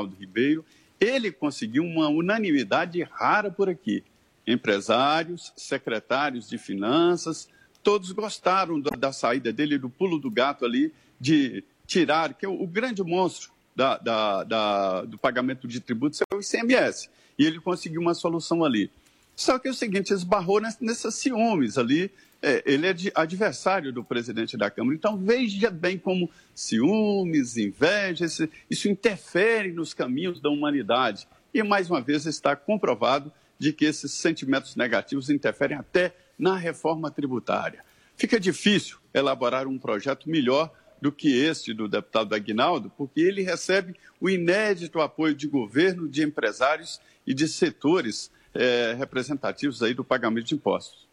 Agnaldo Ribeiro, ele conseguiu uma unanimidade rara por aqui. Empresários, secretários de finanças, todos gostaram da, da saída dele, do pulo do gato ali, de tirar, que é o, o grande monstro da, da, da, do pagamento de tributos é o ICMS. E ele conseguiu uma solução ali. Só que é o seguinte, esbarrou nessas ciúmes ali. É, ele é adversário do presidente da Câmara. Então, veja bem como ciúmes, inveja, isso interfere nos caminhos da humanidade. E, mais uma vez, está comprovado de que esses sentimentos negativos interferem até na reforma tributária. Fica difícil elaborar um projeto melhor do que este do deputado Aguinaldo, porque ele recebe o inédito apoio de governo, de empresários e de setores é, representativos aí do pagamento de impostos.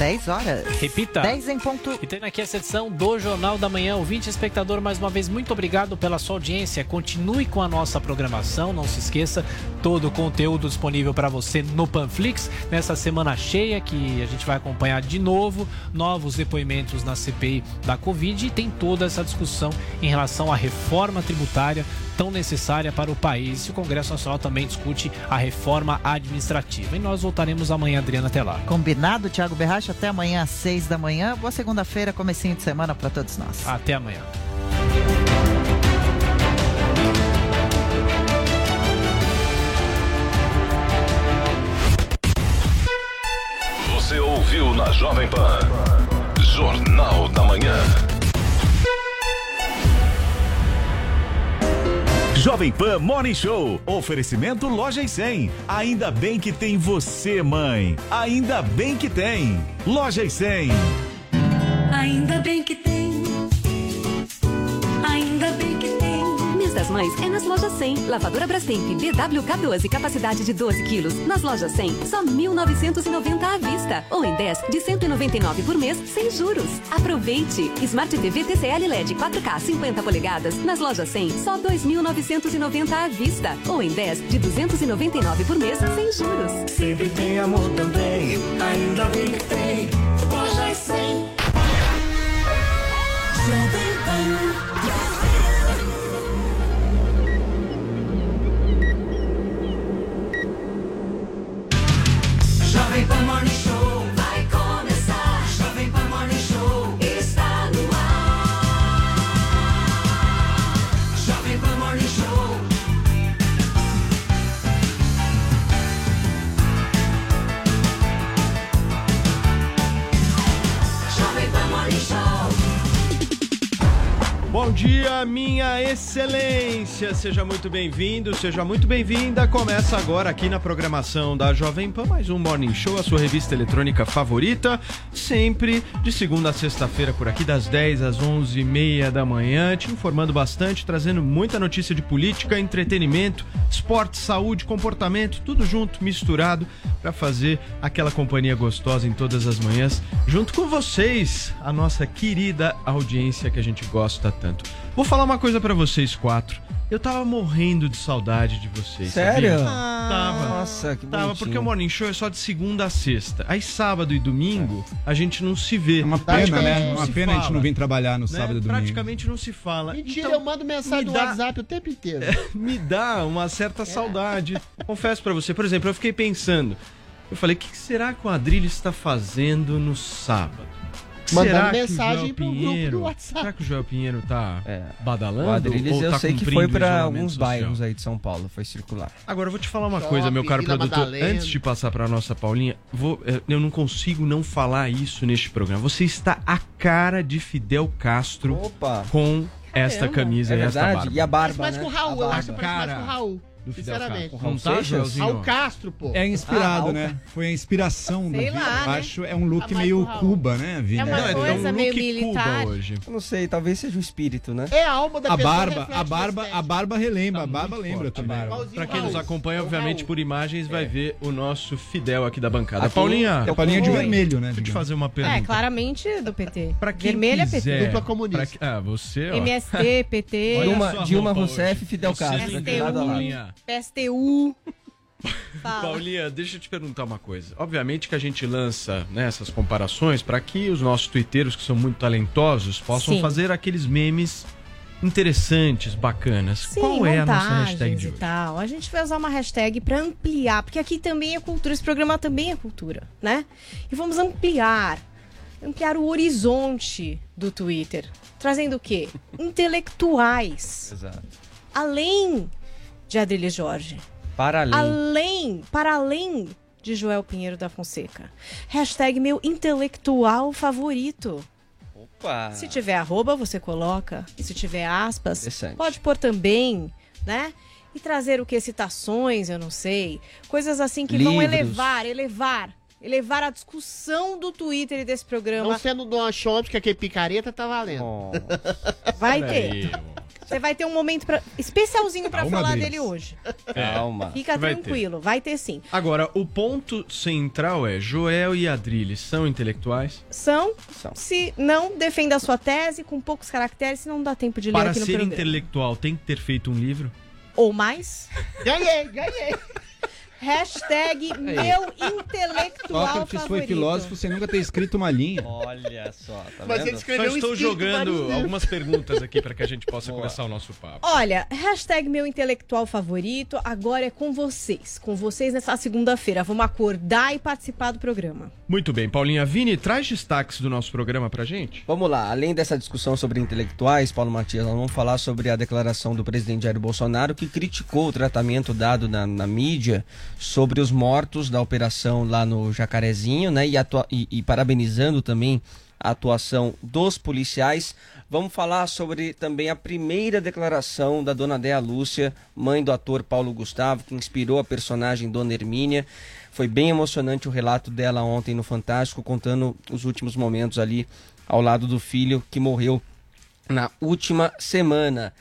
10 horas. Repita. 10 em ponto. E tem aqui essa edição do Jornal da Manhã. Ouvinte espectador, mais uma vez, muito obrigado pela sua audiência. Continue com a nossa programação. Não se esqueça, todo o conteúdo disponível para você no Panflix. Nessa semana cheia que a gente vai acompanhar de novo novos depoimentos na CPI da Covid e tem toda essa discussão em relação à reforma tributária tão necessária para o país. E o Congresso Nacional também discute a reforma administrativa. E nós voltaremos amanhã, Adriana, até lá. Combinado, Tiago Berracha, até amanhã às seis da manhã. Boa segunda-feira, comecinho de semana para todos nós. Até amanhã. Você ouviu na Jovem Pan. Jornal da Manhã. Jovem Pan Morning Show. Oferecimento Loja e 100. Ainda bem que tem você, mãe. Ainda bem que tem. Loja e 100. Ainda bem que tem. Mães é nas lojas 100. Lavadora Brastemp BWK12, capacidade de 12 quilos. Nas lojas 100, só 1.990 à vista. Ou em 10, de 199 por mês, sem juros. Aproveite! Smart TV TCL LED 4K 50 polegadas. Nas lojas 100, só 2.990 à vista. Ou em 10, de 299 por mês, sem juros. Sempre tem amor também, ainda bem que tem. Loja 100. Jovem Pan Morning excelência. Seja muito bem-vindo, seja muito bem-vinda. Começa agora aqui na programação da Jovem Pan mais um Morning Show, a sua revista eletrônica favorita, sempre de segunda a sexta-feira por aqui das 10 às 11h30 da manhã, te informando bastante, trazendo muita notícia de política, entretenimento, esporte, saúde, comportamento, tudo junto, misturado para fazer aquela companhia gostosa em todas as manhãs, junto com vocês, a nossa querida audiência que a gente gosta tanto. Vou falar uma coisa para vocês quatro. Eu tava morrendo de saudade de vocês. Sério? sabia? Ah, tava. Nossa, que Tava, bonitinho. porque o Morning Show é só de segunda a sexta. Aí sábado e domingo a gente não se vê. É uma pena, né? Uma pena a gente fala, não vir trabalhar no né? sábado e domingo. Praticamente não se fala. Mentira, Então, eu mando mensagem me no dá- WhatsApp o tempo inteiro. me dá uma certa saudade. Confesso pra você, por exemplo, eu fiquei pensando. Eu falei, o que será que o Adrilho está fazendo no sábado? Mandando mensagem pro grupo Pinheiro, do WhatsApp. Será que o Joel Pinheiro tá É. badalando? O Adriles ou eu tá sei que foi isolamento alguns social? bairros aí de São Paulo, foi circular. Agora eu vou te falar uma Shopping, coisa, meu caro produtor. Madalena. Antes de passar pra nossa Paulinha, vou- eh, eu não consigo não falar isso neste programa. Você está a cara de Fidel Castro Opa! com esta camisa É e esta barba. E a barba, Parece né? mais com o Raul, A eu barba. acho que parece mais com o Raul. Do Fidel Sinceramente. Castro. Não tá, Seixas? Joelzinho? Raul Castro, pô. É inspirado, Ah, né? Foi a inspiração Sei do lá, Eu né? acho é um look Tá mais meio Raul. Cuba, né, Vini? É uma Não, é coisa um meio look militar. Cuba hoje. Eu não sei, talvez seja o espírito, né? É a alma da A pessoa. barba, reflete a barba, a barba relembra, Tá a barba muito lembra forte, também. Igualzinho Pra quem nos acompanha, É o obviamente, por imagens, vai ver o nosso Fidel aqui da bancada. Aqui- Paulinha, eu- A palinha de Oi. vermelho, né? deixa eu te digamos. fazer uma pergunta. É, claramente do PT. Pra quem quiser, é PT. Dupla comunista. pra que- Ah, você, ó. MST, PT, Olha a Dilma, sua Dilma roupa Rousseff e Fidel Você Castro. linda, aqui lado a lado. Paulinha. PSTU. Paulinha, deixa eu te perguntar uma coisa. Obviamente que a gente lança né, essas comparações para que os nossos twitteiros, que são muito talentosos, possam Sim. fazer aqueles memes interessantes, bacanas. Sim, Qual é a nossa hashtag de hoje? tal. A gente vai usar uma hashtag pra ampliar, porque aqui também é cultura, esse programa também é cultura, né? E vamos ampliar, ampliar o horizonte do Twitter, trazendo o quê? Intelectuais, Exato. além de Adriles Jorge, Para além. além, para além de Joel Pinheiro da Fonseca. Hashtag meu intelectual favorito. Opa. Se tiver arroba, você coloca. E se tiver aspas, pode pôr também, né? E trazer o que? Citações, eu não sei. Coisas assim que vão Livros. elevar, elevar. Elevar a discussão do Twitter e desse programa. Não sendo Don Chomps, que aquele picareta tá valendo. Vai ter. Você vai ter um momento pra, especialzinho pra Calma, falar Adriles. dele hoje. Calma. Fica Vai ter. tranquilo, vai ter sim. Agora, o ponto central é: Joel e Adrilles são intelectuais? São, São. se não defenda a sua tese com poucos caracteres, senão não dá tempo de ler Para aqui no ser programa. intelectual, tem que ter feito um livro? Ou mais. Ganhei, ganhei. Hashtag meu intelectual Sócrates foi favorito. filósofo sem nunca ter escrito uma linha. Olha só, tá Mas vendo? Só um estou jogando algumas perguntas aqui para que a gente possa começar o nosso papo. Olha, hashtag meu intelectual favorito, agora é com vocês. Com vocês nessa segunda-feira. Vamos acordar e participar do programa. Muito bem, Paulinha Vini, traz destaques do nosso programa pra gente. Vamos lá, além dessa discussão sobre intelectuais, Paulo Matias, nós vamos falar sobre a declaração do presidente Jair Bolsonaro que criticou o tratamento dado na, na mídia sobre os mortos da operação lá no Jacarezinho, né? E, e- e parabenizando também a atuação dos policiais. Vamos falar sobre também a primeira declaração da dona Dea Lúcia, mãe do ator Paulo Gustavo, que inspirou a personagem Dona Hermínia. Foi bem emocionante o relato dela ontem no Fantástico, contando os últimos momentos ali ao lado do filho que morreu na última semana.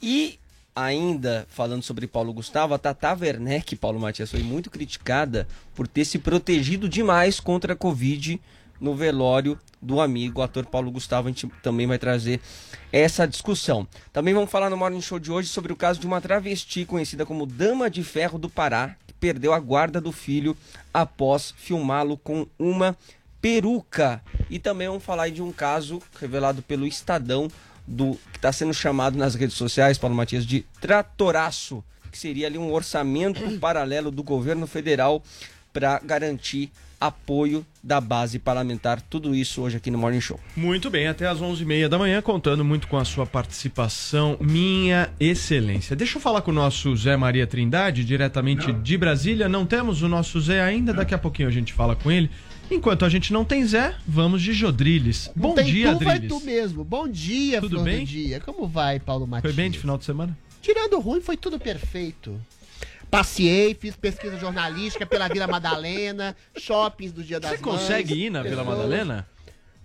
E ainda falando sobre Paulo Gustavo, a Tata Werneck, Paulo Matias, foi muito criticada por ter se protegido demais contra a Covid no velório do amigo, o ator Paulo Gustavo. A gente também vai trazer essa discussão. Também vamos falar no Morning Show de hoje sobre o caso de uma travesti conhecida como Dama de Ferro do Pará, que perdeu a guarda do filho após filmá-lo com uma peruca. E também vamos falar de um caso revelado pelo Estadão do que está sendo chamado nas redes sociais, Paulo Matias, de tratoraço, que seria ali um orçamento paralelo do governo federal para garantir apoio da base parlamentar. Tudo isso hoje aqui no Morning Show. Muito bem, até às 11h30 da manhã, contando muito com a sua participação, minha excelência. Deixa eu falar com o nosso Zé Maria Trindade, diretamente de Brasília. Não temos o nosso Zé ainda, daqui a pouquinho a gente fala com ele. Enquanto a gente não tem Zé, vamos de Jodriles. Não Bom tem dia, tu, vai Adriles. tu mesmo. Bom dia, Tudo Flor bem? do dia. Como vai, Paulo Matias? Foi bem de final de semana? Tirando ruim, foi tudo perfeito. Passeei, fiz pesquisa jornalística pela Vila Madalena, shoppings do Dia das Você Mães. consegue ir na Vila pessoas- Madalena?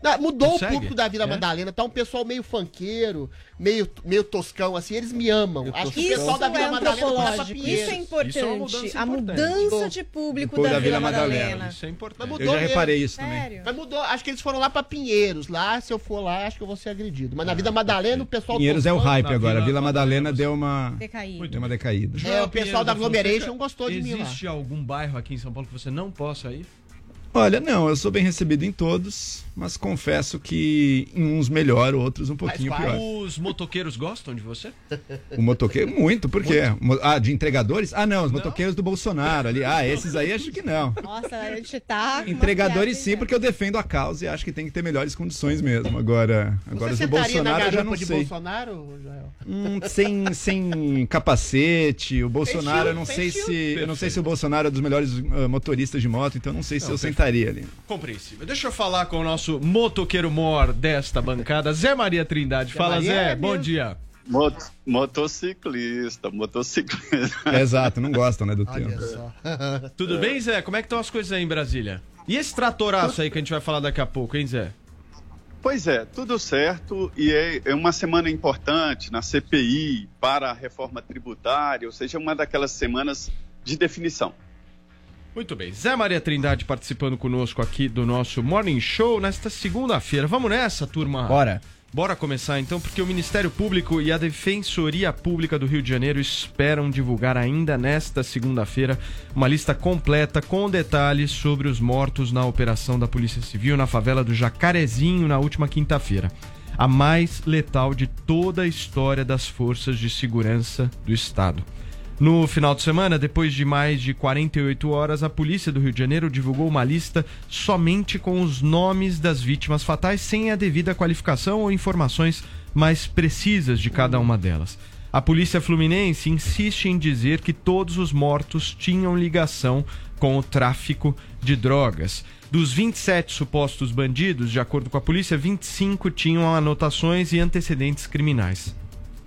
Não, mudou Consegue? o público da Vila É? Madalena, tá um pessoal meio funkeiro, meio, meio toscão, assim, eles me amam. Acho que o pessoal da Vila é Madalena a isso é importante. Isso é uma mudança a importante. mudança de público Público da, Vila Madalena. Isso é importante. Eu já mesmo. reparei isso também. Sério? Mas mudou, acho que eles foram lá pra Pinheiros. Lá, se eu for lá, acho que eu vou ser agredido. Mas na Vila Madalena, o pessoal. Pinheiros é o hype na agora. Vila Vila Madalena Madalena deu uma, Decaído. deu uma decaída. É, o pessoal da Agglomeration Fonseca, gostou de mim lá. Existe algum bairro aqui em São Paulo que você não possa ir? Olha, não, eu sou bem recebido em todos, mas confesso que em uns melhor, outros um pouquinho quais? pior. Os motoqueiros gostam de você? O motoqueiro, muito, por quê? Mo- Ah, de entregadores? Ah, não, os motoqueiros do Bolsonaro ali. Ah, esses aí acho que não. Nossa, a gente tá. Entregadores piada, sim, porque eu defendo a causa e acho que tem que ter melhores condições mesmo. Agora, agora os do sentaria na Bolsonaro eu já não de sei. Bolsonaro, Joel? Hum, sem, sem capacete, o Bolsonaro, eu não sei se. Eu não sei se o Bolsonaro é dos melhores ah, motoristas de moto, então eu não sei se Não, eu perfeito. Sentaria ali. Compreensível. Deixa eu falar com o nosso motoqueiro mor desta bancada, Zé Maria Trindade. Fala, Maria Zé. é Bom dia. Mot- motociclista, motociclista. Exato, não gostam, né, do Olha só. Tudo bem, Zé? Como é que estão as coisas aí em Brasília? E esse tratoraço aí que a gente vai falar daqui a pouco, hein, Zé? Pois é, tudo certo e é, é uma semana importante na CPI para a reforma tributária, ou seja, uma daquelas semanas de definição. Muito bem. Zé Maria Trindade participando conosco aqui do nosso Morning Show nesta segunda-feira. Vamos nessa, turma? Bora. Bora começar então, porque o Ministério Público e a Defensoria Pública do Rio de Janeiro esperam divulgar ainda nesta segunda-feira uma lista completa com detalhes sobre os mortos na operação da Polícia Civil na favela do Jacarezinho na última quinta-feira. a mais letal de toda a história das forças de segurança do Estado. No final de semana, depois de mais de 48 horas, a polícia do Rio de Janeiro divulgou uma lista somente com os nomes das vítimas fatais, sem a devida qualificação ou informações mais precisas de cada uma delas. A polícia fluminense insiste em dizer que todos os mortos tinham ligação com o tráfico de drogas. Dos 27 supostos bandidos, de acordo com a polícia, 25 tinham anotações e antecedentes criminais.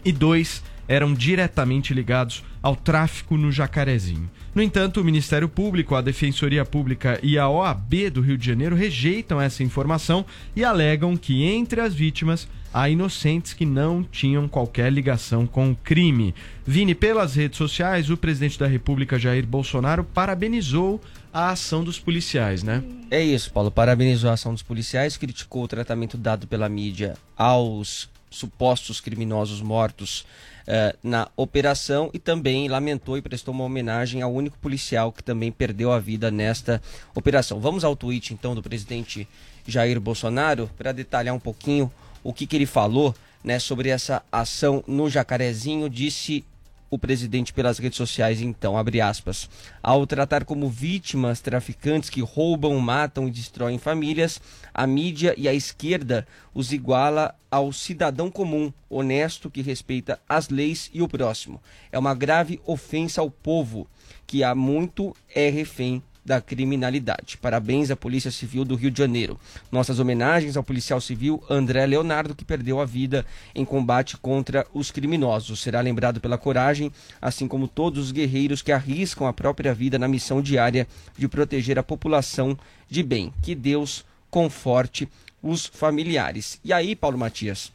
E dois eram diretamente ligados ao tráfico no Jacarezinho. No entanto, o Ministério Público, a Defensoria Pública e a OAB do Rio de Janeiro rejeitam essa informação e alegam que entre as vítimas há inocentes que não tinham qualquer ligação com o crime. Vini, pelas redes sociais, o presidente da República, Jair Bolsonaro, parabenizou a ação dos policiais, né? É isso, Paulo. Parabenizou a ação dos policiais, criticou o tratamento dado pela mídia aos supostos criminosos mortos eh, na operação e também lamentou e prestou uma homenagem ao único policial que também perdeu a vida nesta operação. Vamos ao tweet então do presidente Jair Bolsonaro para detalhar um pouquinho o que, que ele falou né, sobre essa ação no Jacarezinho. Disse o presidente pelas redes sociais, então, abre aspas, ao tratar como vítimas traficantes que roubam, matam e destroem famílias, a mídia e a esquerda os iguala ao cidadão comum, honesto, que respeita as leis e o próximo. É uma grave ofensa ao povo, que há muito é refém da criminalidade. Parabéns à Polícia Civil do Rio de Janeiro. Nossas homenagens ao policial civil André Leonardo, que perdeu a vida em combate contra os criminosos. Será lembrado pela coragem, assim como todos os guerreiros que arriscam a própria vida na missão diária de proteger a população de bem. Que Deus conforte os familiares. E aí, Paulo Matias?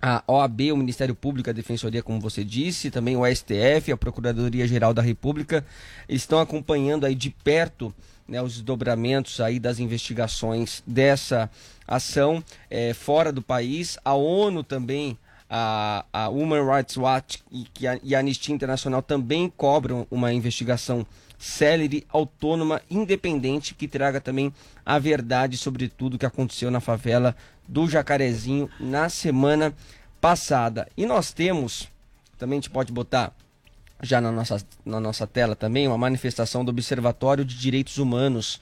A OAB, o Ministério Público, a Defensoria, como você disse, também o STF, a Procuradoria-Geral da República, estão acompanhando aí de perto né, os desdobramentos aí das investigações dessa ação eh, fora do país. A ONU também, a, a Human Rights Watch e, a, e a Anistia Internacional também cobram uma investigação célere, autônoma, independente, que traga também a verdade sobre tudo que aconteceu na favela do Jacarezinho na semana passada. E nós temos, também a gente pode botar já na nossa, na nossa tela também, uma manifestação do Observatório de Direitos Humanos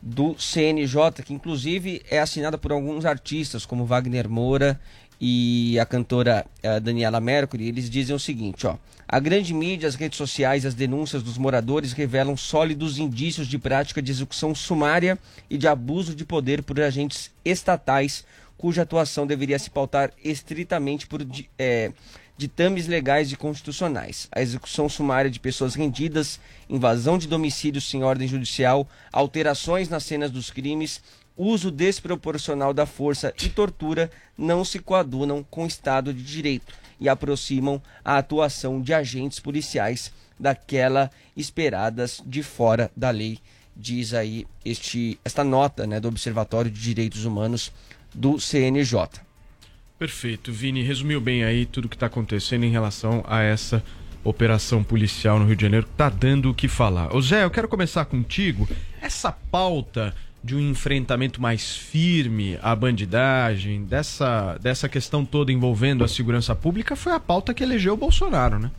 do CNJ, que inclusive é assinada por alguns artistas, como Wagner Moura e a cantora eh, Daniela Mercury, eles dizem o seguinte, ó: a grande mídia, as redes sociais, as denúncias dos moradores revelam sólidos indícios de prática de execução sumária e de abuso de poder por agentes estatais, cuja atuação deveria se pautar estritamente por eh, ditames legais e constitucionais. A execução sumária de pessoas rendidas, invasão de domicílios sem ordem judicial, alterações nas cenas dos crimes uso desproporcional da força e tortura não se coadunam com o Estado de Direito e aproximam a atuação de agentes policiais daquela esperadas de fora da lei, diz aí este, esta nota né, do Observatório de Direitos Humanos do CNJ. Perfeito. Vini resumiu bem aí tudo que está acontecendo em relação a essa operação policial no Rio de Janeiro, que está dando o que falar. Ô Zé, eu quero começar contigo. Essa pauta de um enfrentamento mais firme à bandidagem, dessa, dessa questão toda envolvendo a segurança pública, foi a pauta que elegeu o Bolsonaro, né?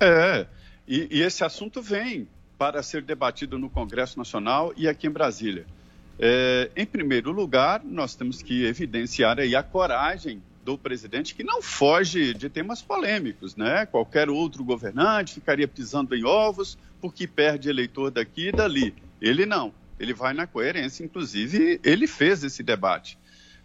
É, e, e esse assunto vem para ser debatido no Congresso Nacional e aqui em Brasília. É, em primeiro lugar, nós temos que evidenciar aí a coragem do presidente que não foge de temas polêmicos, né? Qualquer outro governante ficaria pisando em ovos porque perde eleitor daqui e dali. Ele não ele vai na coerência, inclusive ele fez esse debate.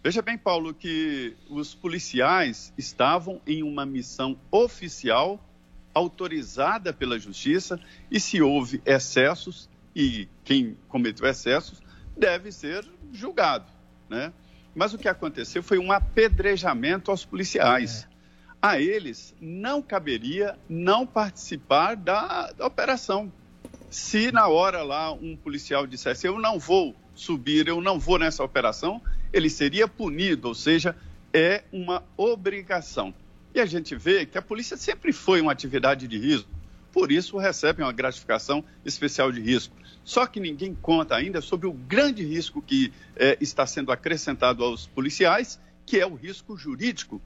Veja bem, Paulo, que os policiais estavam em uma missão oficial autorizada pela justiça e se houve excessos e quem cometeu excessos deve ser julgado, né? Mas o que aconteceu foi um apedrejamento aos policiais. É. A eles não caberia não participar da, da operação. Se na hora lá um policial dissesse eu não vou subir, eu não vou nessa operação, ele seria punido, ou seja, é uma obrigação. E a gente vê que a polícia sempre foi uma atividade de risco, por isso recebe uma gratificação especial de risco. Só que ninguém conta ainda sobre o grande risco que é, está sendo acrescentado aos policiais, que é o risco jurídico.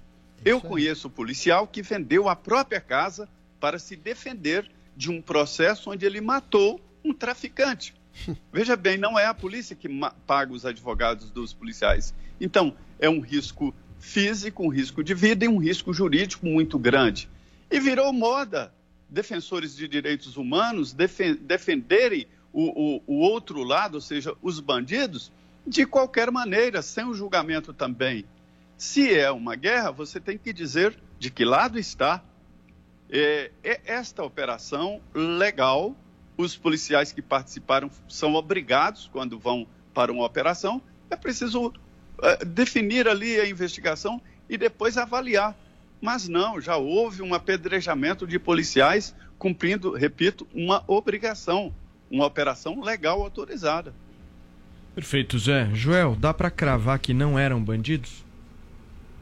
Eu conheço policial que vendeu a própria casa para se defender de um processo onde ele matou um traficante. Veja bem, não é a polícia que paga os advogados dos policiais. Então, é um risco físico, um risco de vida e um risco jurídico muito grande. E virou moda defensores de direitos humanos defen- defenderem o, o- o outro lado, ou seja, os bandidos, de qualquer maneira, sem o julgamento também. Se é uma guerra, você tem que dizer de que lado está. É, é esta operação legal, os policiais que participaram são obrigados, quando vão para uma operação, é preciso eh, definir ali a investigação e depois avaliar. Mas não, já houve um apedrejamento de policiais cumprindo, repito, uma obrigação, uma operação legal autorizada. Perfeito, Zé. Joel, dá pra cravar que não eram bandidos?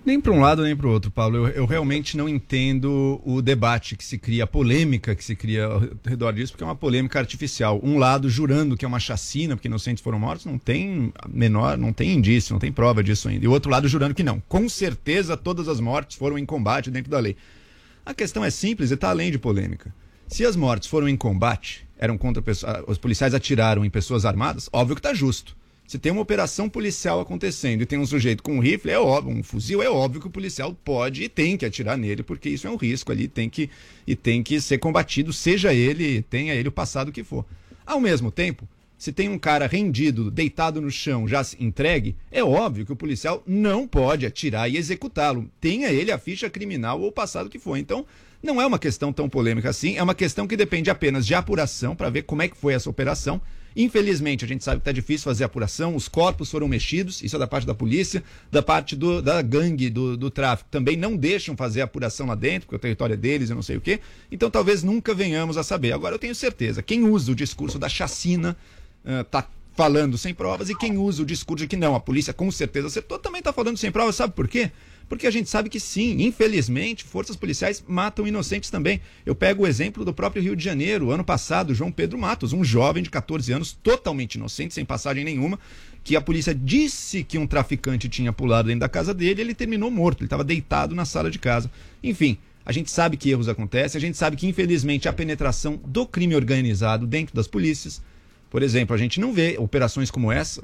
Nem para um lado nem para o outro, Paulo. Eu, eu realmente não entendo o debate que se cria, a polêmica que se cria ao redor disso, porque é uma polêmica artificial. Um lado jurando que é uma chacina, porque inocentes foram mortos, não tem menor, não tem indício, não tem prova disso ainda. E o outro lado jurando que não. Com certeza todas as mortes foram em combate dentro da lei. A questão é simples e está além de polêmica. Se as mortes foram em combate, eram contra pessoas, os policiais atiraram em pessoas armadas, óbvio que está justo. Se tem uma operação policial acontecendo e tem um sujeito com um rifle, é óbvio, um fuzil, é óbvio que o policial pode e tem que atirar nele, porque isso é um risco ali, tem que e tem que ser combatido, seja ele, tenha ele o passado que for. Ao mesmo tempo, se tem um cara rendido, deitado no chão, já entregue, é óbvio que o policial não pode atirar e executá-lo, tenha ele a ficha criminal ou o passado que for. Então, não é uma questão tão polêmica assim, é uma questão que depende apenas de apuração para ver como é que foi essa operação. Infelizmente, a gente sabe que está difícil fazer apuração, os corpos foram mexidos, isso é da parte da polícia, da parte do- da gangue do, do tráfico. Também não deixam fazer apuração lá dentro, porque o território é deles, eu não sei o quê. Então talvez nunca venhamos a saber. Agora eu tenho certeza, quem usa o discurso da chacina está falando sem provas, e quem usa o discurso de que não, a polícia com certeza acertou, também está falando sem provas, sabe por quê? Porque a gente sabe que sim, infelizmente, forças policiais matam inocentes também. Eu pego o exemplo do próprio Rio de Janeiro, ano passado, João Pedro Matos, um jovem de 14 anos, totalmente inocente, sem passagem nenhuma, que a polícia disse que um traficante tinha pulado dentro da casa dele, ele terminou morto, ele estava deitado na sala de casa. Enfim, a gente sabe que erros acontecem, a gente sabe que infelizmente a penetração do crime organizado dentro das polícias, por exemplo, a gente não vê operações como essa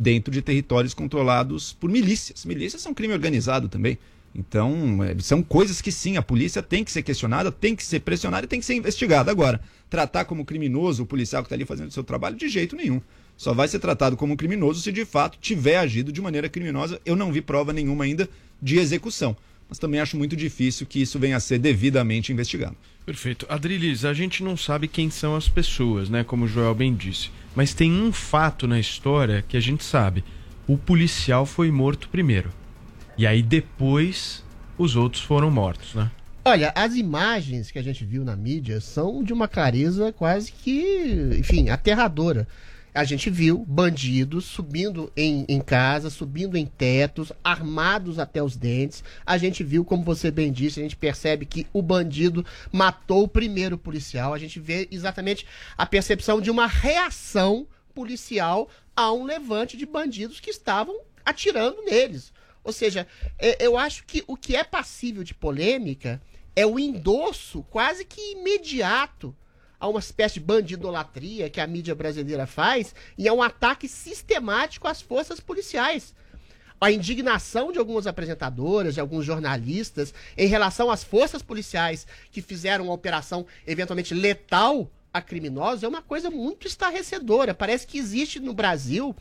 dentro de territórios controlados por milícias. Milícias são crime organizado também. Então, é, são coisas que sim, a polícia tem que ser questionada, tem que ser pressionada e tem que ser investigada. Agora, tratar como criminoso o policial que está ali fazendo o seu trabalho, de jeito nenhum. Só vai ser tratado como criminoso se de fato tiver agido de maneira criminosa. Eu não vi prova nenhuma ainda de execução. Mas também acho muito difícil que isso venha a ser devidamente investigado. Perfeito. Adrilis, a gente não sabe quem são as pessoas, né? Como o Joel bem disse. Mas tem um fato na história que a gente sabe. O policial foi morto primeiro. E aí depois os outros foram mortos, né? Olha, as imagens que a gente viu na mídia são de uma clareza quase que, enfim, aterradora. A gente viu bandidos subindo em, em casa, subindo em tetos, armados até os dentes. A gente viu, como você bem disse, a gente percebe que o bandido matou o primeiro policial. A gente vê exatamente a percepção de uma reação policial a um levante de bandidos que estavam atirando neles. Ou seja, é, eu acho que o que é passível de polêmica é o endosso quase que imediato a uma espécie de bandidolatria que a mídia brasileira faz e é um ataque sistemático às forças policiais. A indignação de algumas apresentadoras, de alguns jornalistas, em relação às forças policiais que fizeram uma operação eventualmente letal a criminosos é uma coisa muito estarrecedora. Parece que existe no Brasil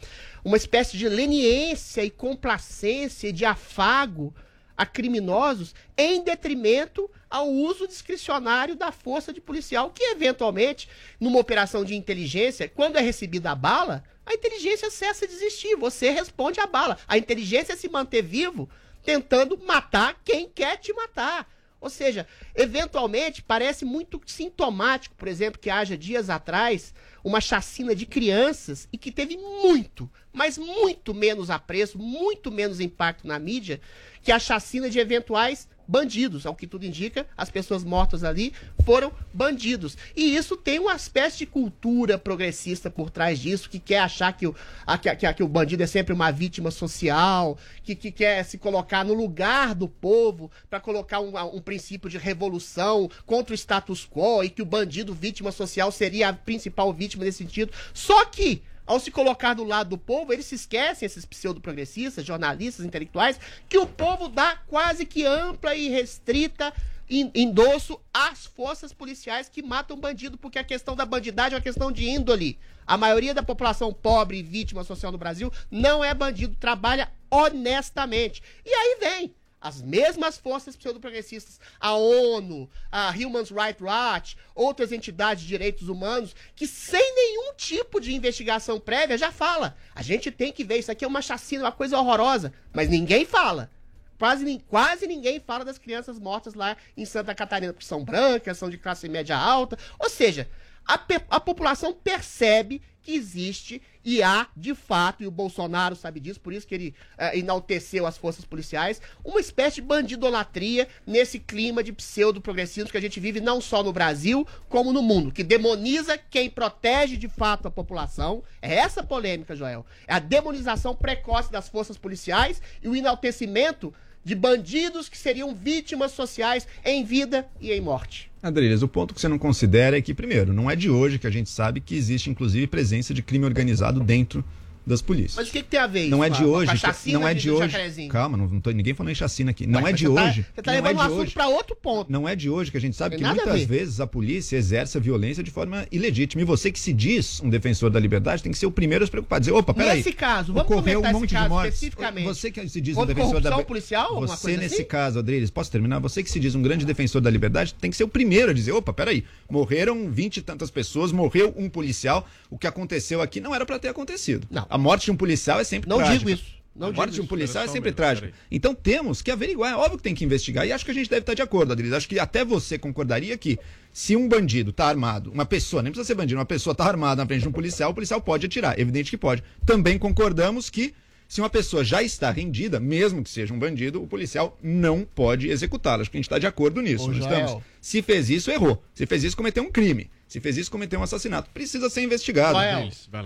uma espécie de leniência e complacência e de afago a criminosos em detrimento ao uso discricionário da força de policial, que eventualmente, numa operação de inteligência, quando é recebida a bala, a inteligência cessa de existir, você responde à bala. A inteligência é se manter vivo tentando matar quem quer te matar. Ou seja, eventualmente parece muito sintomático, por exemplo, que haja dias atrás uma chacina de crianças e que teve muito, mas muito menos apreço, muito menos impacto na mídia que a chacina de eventuais bandidos. Ao que tudo indica, as pessoas mortas ali foram bandidos. E isso tem uma espécie de cultura progressista por trás disso, que quer achar que o, a- que, a- que o bandido é sempre uma vítima social, que, que quer se colocar no lugar do povo para colocar um, um princípio de revolução contra o status quo e que o bandido vítima social seria a principal vítima nesse sentido. Só que ao se colocar do lado do povo, eles se esquecem, esses pseudo-progressistas, jornalistas, intelectuais, que o povo dá quase que ampla e restrita en- endosso às forças policiais que matam bandido, porque a questão da bandidagem é uma questão de índole. A maioria da população pobre e vítima social no Brasil não é bandido, trabalha honestamente. E aí vem as mesmas forças pseudo-progressistas, a ONU, a Human Rights Watch, outras entidades de direitos humanos, que sem nenhum tipo de investigação prévia já fala. A gente tem que ver, isso aqui é uma chacina, uma coisa horrorosa, mas ninguém fala. Quase, quase ninguém fala das crianças mortas lá em Santa Catarina, porque são brancas, são de classe média alta. Ou seja, a, a população percebe existe e há, de fato, e o Bolsonaro sabe disso, por isso que ele eh, enalteceu as forças policiais, uma espécie de bandidolatria nesse clima de pseudo-progressismo que a gente vive não só no Brasil, como no mundo, que demoniza quem protege de fato a população. É essa polêmica, Joel. É a demonização precoce das forças policiais e o enaltecimento de bandidos que seriam vítimas sociais em vida e em morte. Adriles, o ponto que você não considera é que, primeiro, não é de hoje que a gente sabe que existe, inclusive, presença de crime organizado dentro das polícias. Mas o que, que tem a ver isso? Não é de hoje, chacina não é de do hoje. Calma, não, não tô ninguém falando em chacina aqui. Não Ué, é mas de tá- hoje. Você tá não levando é o de assunto hoje. pra outro ponto. Não é de hoje que a gente sabe que muitas vezes a polícia exerce a violência de forma ilegítima. E você que se diz um defensor da liberdade tem que ser o primeiro a se preocupar. Dizer, opa, peraí. Nesse caso, vamos ocorreu comentar um esse monte caso de mortes. especificamente. Você que se diz um defensor da policial, Você nesse assim? caso, Adriles, posso terminar? Você que se diz um grande defensor da liberdade tem que ser o primeiro a dizer, opa, peraí. Morreram vinte e tantas pessoas, morreu um policial. O que aconteceu aqui não era pra ter acontecido. Não. A morte de um policial é sempre Não trágica. digo isso. Não a morte de um isso. policial é sempre trágica. Então temos que averiguar. É óbvio que tem que investigar. E acho que a gente deve estar de acordo, Adriles. Acho que até você concordaria que se um bandido tá armado, uma pessoa, nem precisa ser bandido, uma pessoa tá armada na frente de um policial, o policial pode atirar. Evidente que pode. Também concordamos que se uma pessoa já está rendida, mesmo que seja um bandido, o policial não pode executá-la. Acho que a gente está de acordo nisso. Ô, estamos? Se fez isso, errou. Se fez isso, cometeu um crime. Se fez isso, cometeu um assassinato. Precisa ser investigado.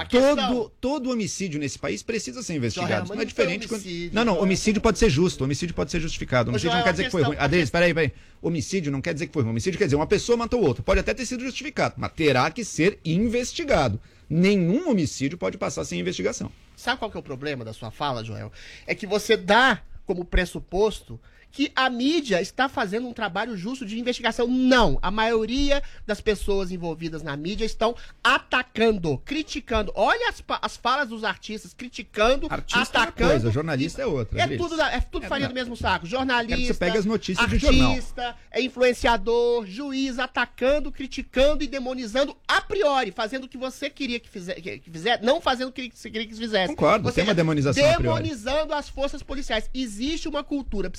Questão- Todo, todo homicídio nesse país precisa ser investigado. Joel, não é não diferente foi quando... homicídio, Não, não, Joel. homicídio pode ser justo, homicídio pode ser justificado. Homicídio Joel, não quer dizer que foi ruim. Adriles, peraí, peraí. Homicídio não quer dizer que foi ruim. Homicídio quer dizer uma pessoa matou outra. Pode até ter sido justificado, mas terá que ser investigado. Nenhum homicídio pode passar sem investigação. Sabe qual que é o problema da sua fala, Joel? É que você dá como pressuposto que a mídia está fazendo um trabalho justo de investigação. Não. A maioria das pessoas envolvidas na mídia estão atacando, criticando. Olha as, as falas dos artistas, criticando, Artista é atacando. coisa, jornalista é outra. É tudo, é tudo É, farinha do mesmo saco. Jornalista. Você pegue as notícias artista, é influenciador, juiz atacando, criticando e demonizando a priori, fazendo o que você queria que fizer, que não fazendo o que você queria que fizesse. Concordo, Ou tem uma demonização a priori. Demonizando as forças policiais. Existe uma cultura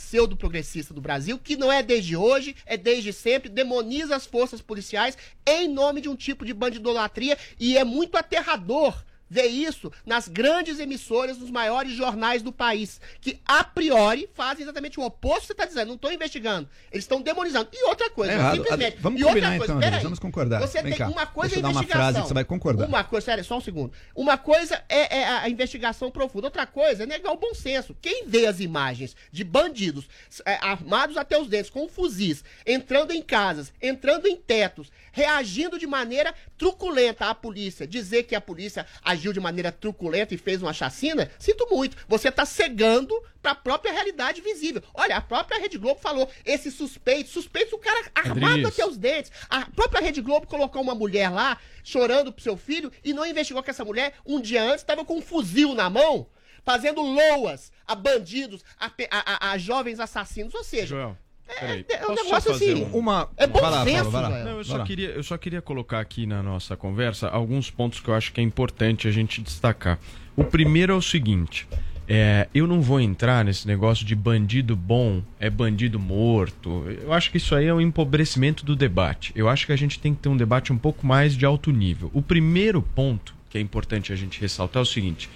pseudo-progressista do Brasil que não é desde hoje, é desde sempre, demoniza as forças policiais em nome de um tipo de bandidolatria e é muito aterrador ver isso nas grandes emissoras, nos maiores jornais do país, que a priori fazem exatamente o oposto que você está dizendo. Não estão investigando, eles estão demonizando. E outra coisa, É simplesmente. Vamos e outra combinar então, peraí. Vamos concordar. Você Vem tem cá. uma coisa é dar uma investigação. frase que você vai concordar. Uma coisa, sério, só um segundo. Uma coisa é, é a investigação profunda, outra coisa é negar o bom senso. Quem vê as imagens de bandidos é, armados até os dentes, com fuzis, entrando em casas, entrando em tetos, reagindo de maneira truculenta à polícia, dizer que a polícia agiu de maneira truculenta e fez uma chacina, sinto muito. Você está cegando para a própria realidade visível. Olha, a própria Rede Globo falou, esses suspeitos, suspeitos, o cara armado até os dentes. A própria Rede Globo colocou uma mulher lá, chorando pro seu filho, e não investigou que essa mulher, um dia antes, estava com um fuzil na mão, fazendo loas a bandidos, a, a- a- a jovens assassinos. Ou seja, Joel, peraí. é um negócio assim. um- Uma. É bom vai lá, senso, Paulo, vai lá. Não, eu só, queria, eu só queria colocar aqui na nossa conversa alguns pontos que eu acho que é importante a gente destacar. O primeiro é o seguinte: é, eu não vou entrar nesse negócio de bandido bom é bandido morto. Eu acho que isso aí é um empobrecimento do debate. Eu acho que a gente tem que ter um debate um pouco mais de alto nível. O primeiro ponto que é importante a gente ressaltar é o seguinte: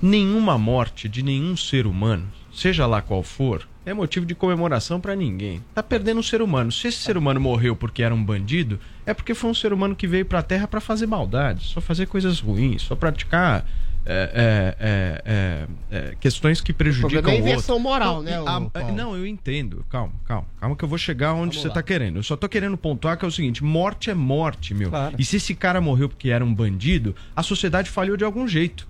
nenhuma morte de nenhum ser humano, seja lá qual for, é motivo de comemoração pra ninguém. Tá perdendo um ser humano. Se esse ser humano morreu porque era um bandido, é porque foi um ser humano que veio pra Terra pra fazer maldade, só fazer coisas ruins, só praticar é, é, é, é, é, questões que prejudicam problema é a o inversão moral, Não, né, a- não, eu entendo. Calma, calma. Calma que eu vou chegar onde Vamos você lá. tá querendo. Eu só tô querendo pontuar que é o seguinte: morte é morte, meu. Claro. E se esse cara morreu porque era um bandido, a sociedade falhou de algum jeito.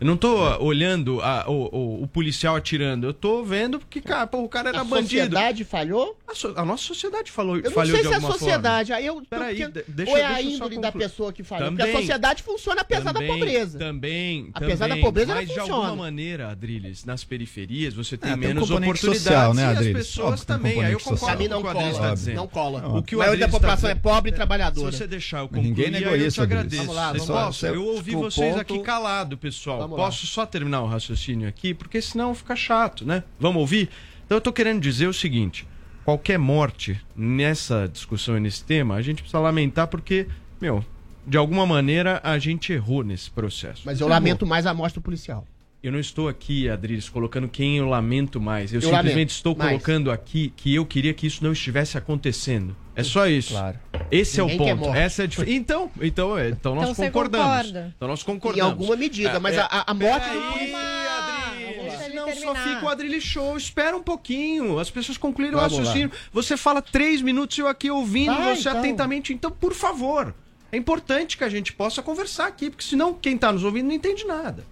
Eu não tô É. ah, olhando a- o, o- o policial atirando, eu tô vendo porque, cara, pô, o cara era A bandido. sociedade falhou? A, so- a nossa sociedade falou, Eu não falhou sei de se é a alguma sociedade. Aí eu, Peraí, porque- de- deixa- ou é deixa a eu índole da pessoa que falhou. Também. Porque a sociedade funciona apesar da Também- pobreza. Também, Apesar da também, pobreza, ela mas de funciona. alguma maneira, Adriles, nas periferias você tem Ah, tem um menos componente oportunidades social, né, e as Adriles? pessoas tem um também. Aí eu concordo com não o que o Adriles cola. está dizendo. Não cola. O que o A maioria da Adriles tá população é dizendo- pobre e Se trabalhadora. você deixar eu concluir, negou eu isso, te Adriles. agradeço. Vamos lá, vamos lá. posso? Eu ouvi vocês aqui calado, pessoal. Vamos lá. Posso só terminar o raciocínio aqui? Porque senão fica chato, né? Vamos ouvir? Então eu tô querendo dizer o seguinte. Qualquer morte nessa discussão e nesse tema, a gente precisa lamentar porque, meu, de alguma maneira a gente errou nesse processo. Mas eu Errou. lamento mais a morte do policial. Eu não estou aqui, Adriles, colocando quem eu lamento mais. Eu, Eu simplesmente lamento estou mais. colocando aqui que eu queria que isso não estivesse acontecendo. É só isso. Claro. Esse Ninguém é o ponto. Essa é a dif- Então, então, é, então nós Então concordamos. concorda. Então nós Em concordamos. alguma medida, É, mas é, a, a- morte do Peraí. Adriles, ele não só fica o Adriles Show. Espera um pouquinho. As pessoas concluíram o Vamos lá. raciocínio. Você fala três minutos e eu aqui ouvindo Vai, você então. atentamente. Então, por favor, é importante que a gente possa conversar aqui, porque senão quem está nos ouvindo não entende nada.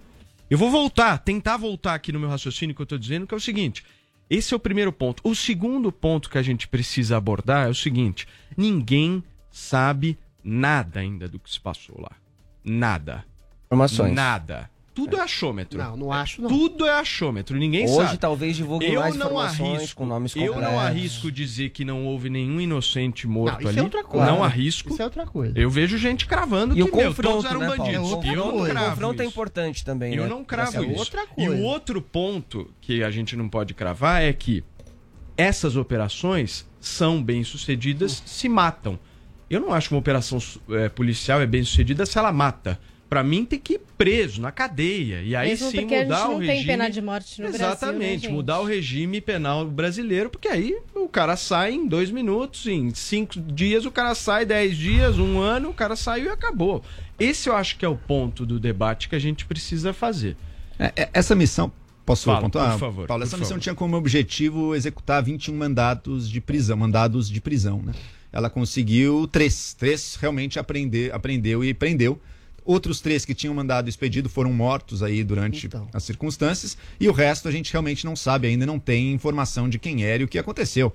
Eu vou voltar, tentar voltar aqui no meu raciocínio que eu tô dizendo, que é o seguinte. Esse é o primeiro ponto. O segundo ponto que a gente precisa abordar é o seguinte: ninguém sabe nada ainda do que se passou lá. Nada. Informações. Nada. Tudo é achômetro. Não, não acho, não. Tudo é achômetro, ninguém Hoje sabe. talvez divulguem eu mais não informações arrisco, com nomes Eu completos. não arrisco dizer que não houve nenhum inocente morto Não, isso ali. é outra coisa. Não arrisco. Isso é outra coisa. Eu vejo gente cravando E que o meu, confronto, todos eram né, Paulo? bandidos. É outra eu não coisa. O cravo confronto é importante também, Eu né? não cravo Essa é isso. outra E coisa. o outro ponto que a gente não pode cravar é que essas operações são bem-sucedidas se matam. Eu não acho que uma operação eh, policial é bem-sucedida se ela mata. Pra mim tem que ir preso na cadeia e aí Mesmo sim porque a gente mudar não o tem regime. pena de morte no Brasil, né, Exatamente, mudar o regime penal brasileiro, porque aí o cara sai em dois minutos, em cinco dias o cara sai, dez dias, um ano, o cara saiu e acabou. Esse eu acho que é o ponto do debate que a gente precisa fazer. É, é, essa missão. Posso Fala, pontuar? por favor, Paulo, por essa missão favor. tinha como objetivo executar 21 mandatos de prisão, mandados de prisão, né? Ela conseguiu três, três realmente aprender, aprendeu e prendeu. Outros três que tinham mandado expedido foram mortos aí durante Então. as circunstâncias e o resto a gente realmente não sabe ainda, não tem informação de quem era e o que aconteceu.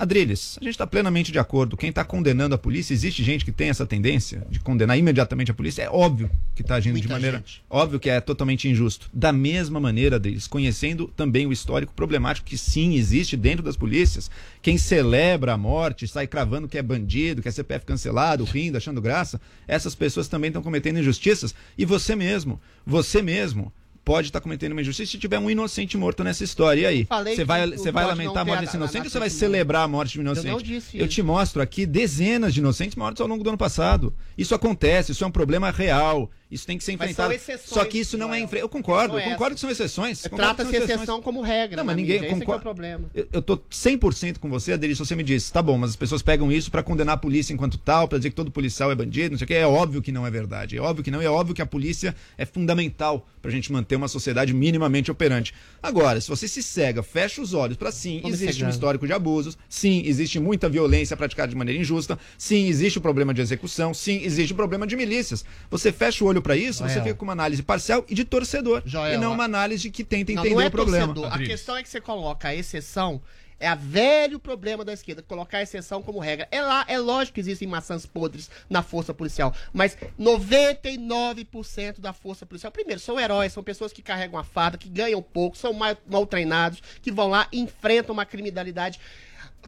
Adriles, a gente está plenamente de acordo. Quem está condenando a polícia, existe gente que tem essa tendência de condenar imediatamente a polícia. É óbvio que está agindo de Muita maneira. gente. Óbvio que é totalmente injusto. Da mesma maneira, deles, conhecendo também o histórico problemático que sim existe dentro das polícias, quem celebra a morte, sai cravando que é bandido, que é CPF cancelado, rindo, achando graça, essas pessoas também estão cometendo injustiças. E você mesmo, você mesmo. Pode estar cometendo uma injustiça se tiver um inocente morto nessa história. E aí? Você vai, você vai lamentar a morte desse inocente ou você vai celebrar a morte de um inocente? Eu não disse Eu isso. te mostro aqui dezenas de inocentes mortos ao longo do ano passado. Isso acontece, isso é um problema real. Isso tem que ser Mas são enfrentado. exceções, Só que isso não é Joel. enfre... Eu concordo, eu é concordo essa. que são exceções. concordo Trata-se exceção como regra. Não, mas ninguém mídia, esse é é o concorda. problema. Eu, eu tô 100% com você, Adeli, se você me disse, tá bom, mas as pessoas pegam isso pra condenar a polícia enquanto tal, pra dizer que todo policial é bandido, não sei o que. É óbvio que não é verdade. É óbvio que não. E é óbvio que a polícia é fundamental pra gente manter uma sociedade minimamente operante. Agora, se você se cega, fecha os olhos pra sim, Vamos existe um histórico de abusos, sim, existe muita violência praticada de maneira injusta, sim, existe o problema de execução, sim, existe o problema de milícias. Você fecha o olho pra isso, você Joel. fica com uma análise parcial e de torcedor. Joel, e não uma análise que tenta Não, entender não é o problema. torcedor. A questão é que você coloca a exceção. É a velho problema da esquerda, colocar a exceção como regra. É lá, é lógico que existem maçãs podres na força policial, mas 99% da força policial, primeiro, são heróis, são pessoas que carregam a farda, que ganham pouco, são mal, mal treinados, que vão lá e enfrentam uma criminalidade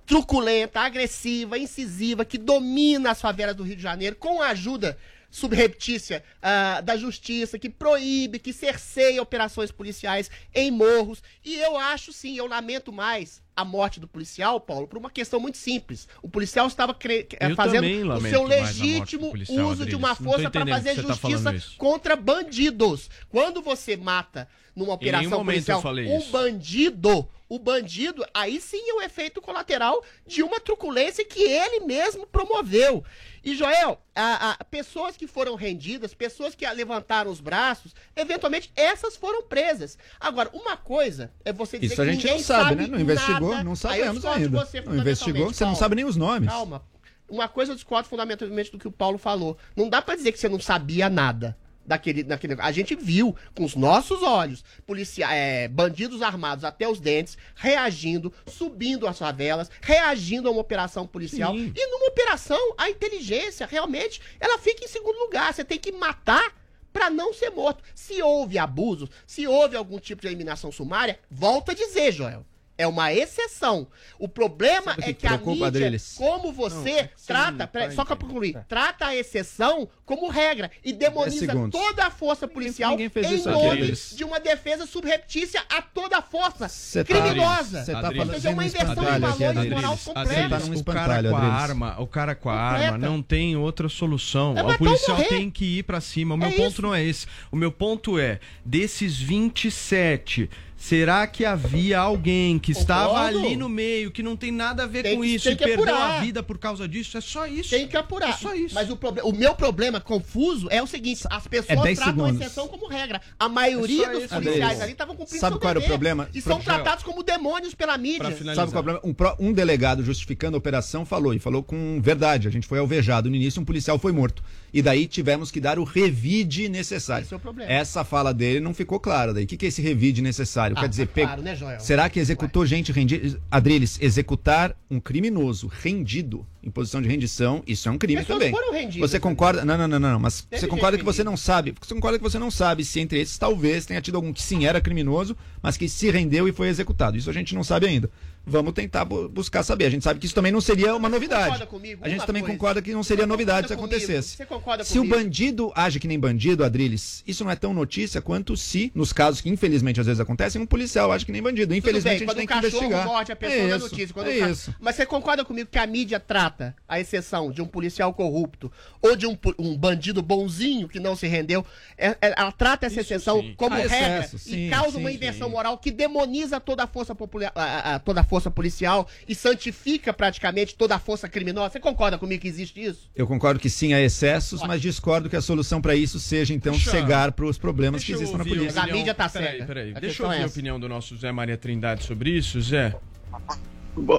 truculenta, agressiva, incisiva, que domina as favelas do Rio de Janeiro com a ajuda subreptícia ah, da justiça, que proíbe, que cerceia operações policiais em morros. E eu acho sim, eu lamento mais a morte do policial, Paulo, por uma questão muito simples. O policial estava cre- eh, fazendo o seu legítimo policial, uso de Adriles. uma Não tô força para fazer tá justiça isso. contra bandidos. Quando você mata numa operação policial um isso. bandido, o bandido, aí sim é o efeito colateral de uma truculência que ele mesmo promoveu. E, Joel, a, a- pessoas que foram rendidas, pessoas que levantaram os braços, eventualmente essas foram presas. Agora, uma coisa é você dizer Isso a que gente ninguém não sabe, né? Não nada. investigou, não Aí eu sabemos ainda. você Não investigou, você não sabe nem os nomes. Calma. Uma coisa eu discordo fundamentalmente do que o Paulo falou. Não dá pra dizer que você não sabia nada daquele, daquele. A gente viu com os nossos olhos policia é, bandidos armados até os dentes, reagindo, subindo as favelas, reagindo a uma operação policial. Sim. E numa operação, a inteligência realmente ela fica em segundo lugar. Você tem que matar pra não ser morto. Se houve abuso, se houve algum tipo de eliminação sumária, volta a dizer, Joel. É uma exceção. O problema o é que que a mídia, Adriles? como você Não, é que trata, não peraí, tá só pra entendendo. concluir, trata a exceção como regra e demoniza toda a força policial ninguém fez em isso, nome Adriles. de uma defesa subreptícia a toda a força Cê tá- criminosa. Você tá. Ou seja, é uma inversão de valores Adriles. moral completa. tá o cara com a arma, o cara com a Completa. arma não tem outra solução. É o policial tem que ir pra cima. O meu É ponto isso. não é esse. O meu ponto é, desses 27, será que havia alguém que estava Concordo. ali no meio, que não tem nada a ver Tem com isso tem e perdeu apurar. a vida por causa disso? É só isso. Tem que apurar. É só isso. Mas o, o meu problema confuso é o seguinte: as pessoas É 10 tratam a segundos. exceção como regra. A maioria É dos isso, policiais ali estavam cumprindo Sabe seu qual era o problema? E são Professor, tratados como demônios pela mídia. Sabe qual é o problema? Um, um delegado justificando a operação falou, e falou com verdade. A gente foi alvejado no início, um policial foi morto. E daí tivemos que dar o revide necessário. Esse é o problema. Essa fala dele não ficou clara. Daí, o que, que é esse revide necessário? Ah, Quer dizer, tá claro, né, Joel? será que executou gente rendida? Adriles, executar um criminoso rendido em posição de rendição, isso é um crime Pessoas também. foram rendidas Você também. concorda? Não, não, não, não. Mas você concorda que você não sabe? Você concorda que você não sabe se entre esses talvez tenha tido algum que sim era criminoso, mas que se rendeu e foi executado. Isso a gente não sabe ainda. Vamos tentar bu- buscar saber. A gente sabe que isso também não seria uma novidade. concorda comigo? A gente Uma também coisa. concorda que não seria novidade se acontecesse. Você concorda Se o comigo? bandido age que nem bandido, Adriles, isso não é tão notícia quanto se, nos casos que infelizmente às vezes acontecem, um policial age que nem bandido. Infelizmente Tudo a bem, gente tem o que investigar. morde a pessoa é isso, notícia. Quando é o ca- isso. Mas você concorda comigo que a mídia trata a exceção de um policial corrupto ou de um, um bandido bonzinho que não se rendeu? é- é- ela trata essa exceção sim. como Há regra excesso, sim, e causa uma sim, inversão sim. moral que demoniza toda a força popular, a, a- a- toda a força policial e santifica praticamente toda a força criminosa. Você concorda comigo que existe isso? Eu concordo que sim há excessos, mas discordo que a solução para isso seja então Deixa- cegar para os problemas Deixa que existem na polícia. A mídia tá Peraí, cega. peraí. A Deixa eu é ouvir a essa. opinião do nosso Zé Maria Trindade sobre isso, Zé.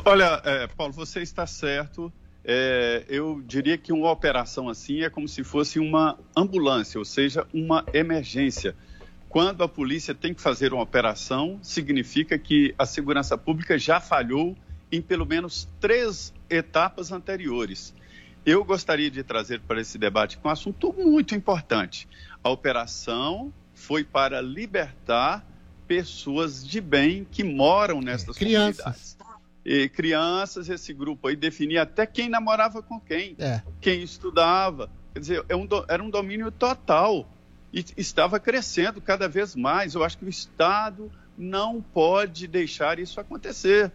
Olha, é, Paulo, você está certo. É, eu diria que uma operação assim é como se fosse uma ambulância, ou seja, uma emergência. Quando a polícia tem que fazer uma operação, significa que a segurança pública já falhou em pelo menos três etapas anteriores. Eu gostaria de trazer para esse debate um assunto muito importante. A operação foi para libertar pessoas de bem que moram nestas Crianças. comunidades. E crianças, esse grupo aí definia até quem namorava com quem, É. quem estudava. Quer dizer, é um era um domínio total e estava crescendo cada vez mais. Eu acho que o Estado não pode deixar isso acontecer.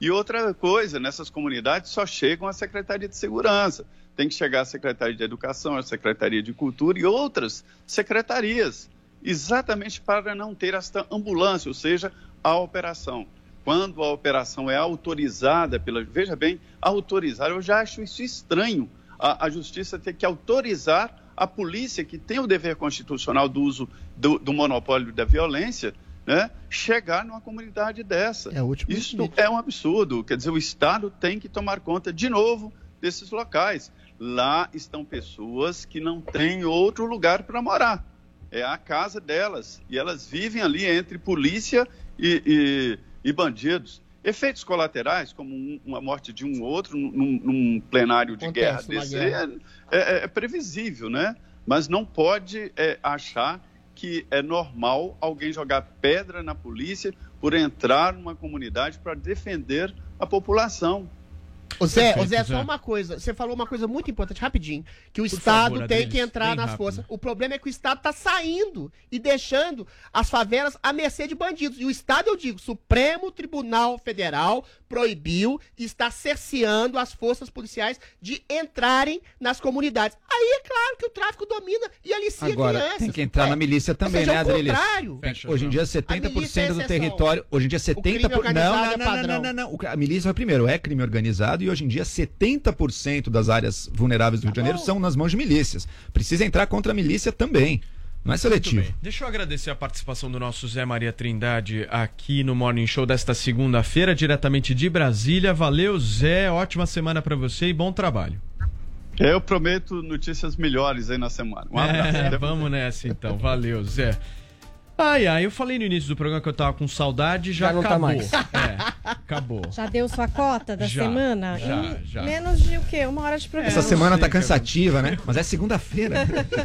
E outra coisa, nessas comunidades só chegam a Secretaria de Segurança. Tem que chegar a Secretaria de Educação, a Secretaria de Cultura e outras secretarias, exatamente para não ter esta ambulância, ou seja, a operação. Quando a operação é autorizada pela. Veja bem, autorizar, eu já acho isso estranho. A, a justiça ter que autorizar a polícia, que tem o dever constitucional do uso do, do monopólio da violência, né, chegar numa comunidade dessa. É Isso limite. é um absurdo. Quer dizer, o Estado tem que tomar conta de novo desses locais. Lá estão pessoas que não têm outro lugar para morar. É a casa delas. E elas vivem ali entre polícia e, e- e bandidos. Efeitos colaterais, como um- uma morte de um ou outro num, num plenário de Acontece guerra desse, guerra. é, é- é previsível, né? Mas não pode é, achar que é normal alguém jogar pedra na polícia por entrar numa comunidade para defender a população. Ô Zé, ô Perfeito, Zé, só Zé. uma coisa. Você falou uma coisa muito importante, rapidinho. Que o Estado favor, tem Adriles, que entrar nas rápido. forças. O problema é que o Estado tá saindo e deixando as favelas à mercê de bandidos. E o Estado, eu digo, Supremo Tribunal Federal proibiu e está cerceando as forças policiais de entrarem nas comunidades. Aí é claro que o tráfico domina e alicia Agora, crianças. tem que entrar Ué, na milícia também, seja, né, ao Adriles? Hoje em dia, 70% milícia é do território. Hoje em dia, 70%. crime organizado não, é não, não, padrão. não, não, não. A milícia foi primeiro, é crime organizado e hoje em dia 70% das áreas vulneráveis do Rio de Janeiro são nas mãos de milícias. Precisa entrar contra a milícia também. Não é seletivo. Deixa eu agradecer a participação do nosso Zé Maria Trindade aqui no Morning Show desta segunda-feira, diretamente de Brasília. Valeu, Zé. Ótima semana pra você e bom trabalho. Eu prometo notícias melhores aí na semana. Um abraço. É, vamos nessa então. Valeu, Zé. Ai, ai, eu falei no início do programa que eu tava com saudade, já, Já não tá acabou. mais. É, acabou. Já deu sua cota da Já, semana? já, Em já. Menos de o quê? Uma hora de programa. Essa semana tá cansativa, né? Mas é segunda-feira.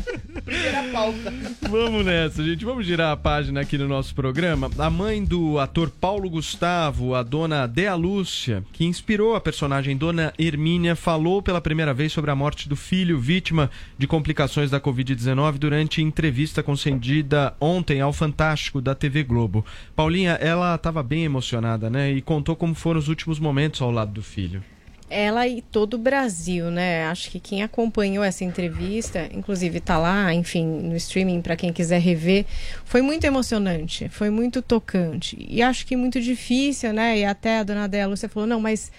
Primeira pauta. Vamos nessa, gente. Vamos girar a página aqui no nosso programa. A mãe do ator Paulo Gustavo, a dona Dea Lúcia, que inspirou a personagem Dona Hermínia, falou pela primeira vez sobre a morte do filho, vítima de complicações da Covid-19, durante entrevista concedida ontem ao Fantástico da TV Globo. Paulinha, ela estava bem emocionada, né? E contou como foram os últimos momentos ao lado do filho. Ela e todo o Brasil, né? Acho que quem acompanhou essa entrevista, inclusive tá lá, enfim, no streaming para quem quiser rever, foi muito emocionante, foi muito tocante. E acho que muito difícil, né? E até a dona Dea Lúcia falou: "Não, mas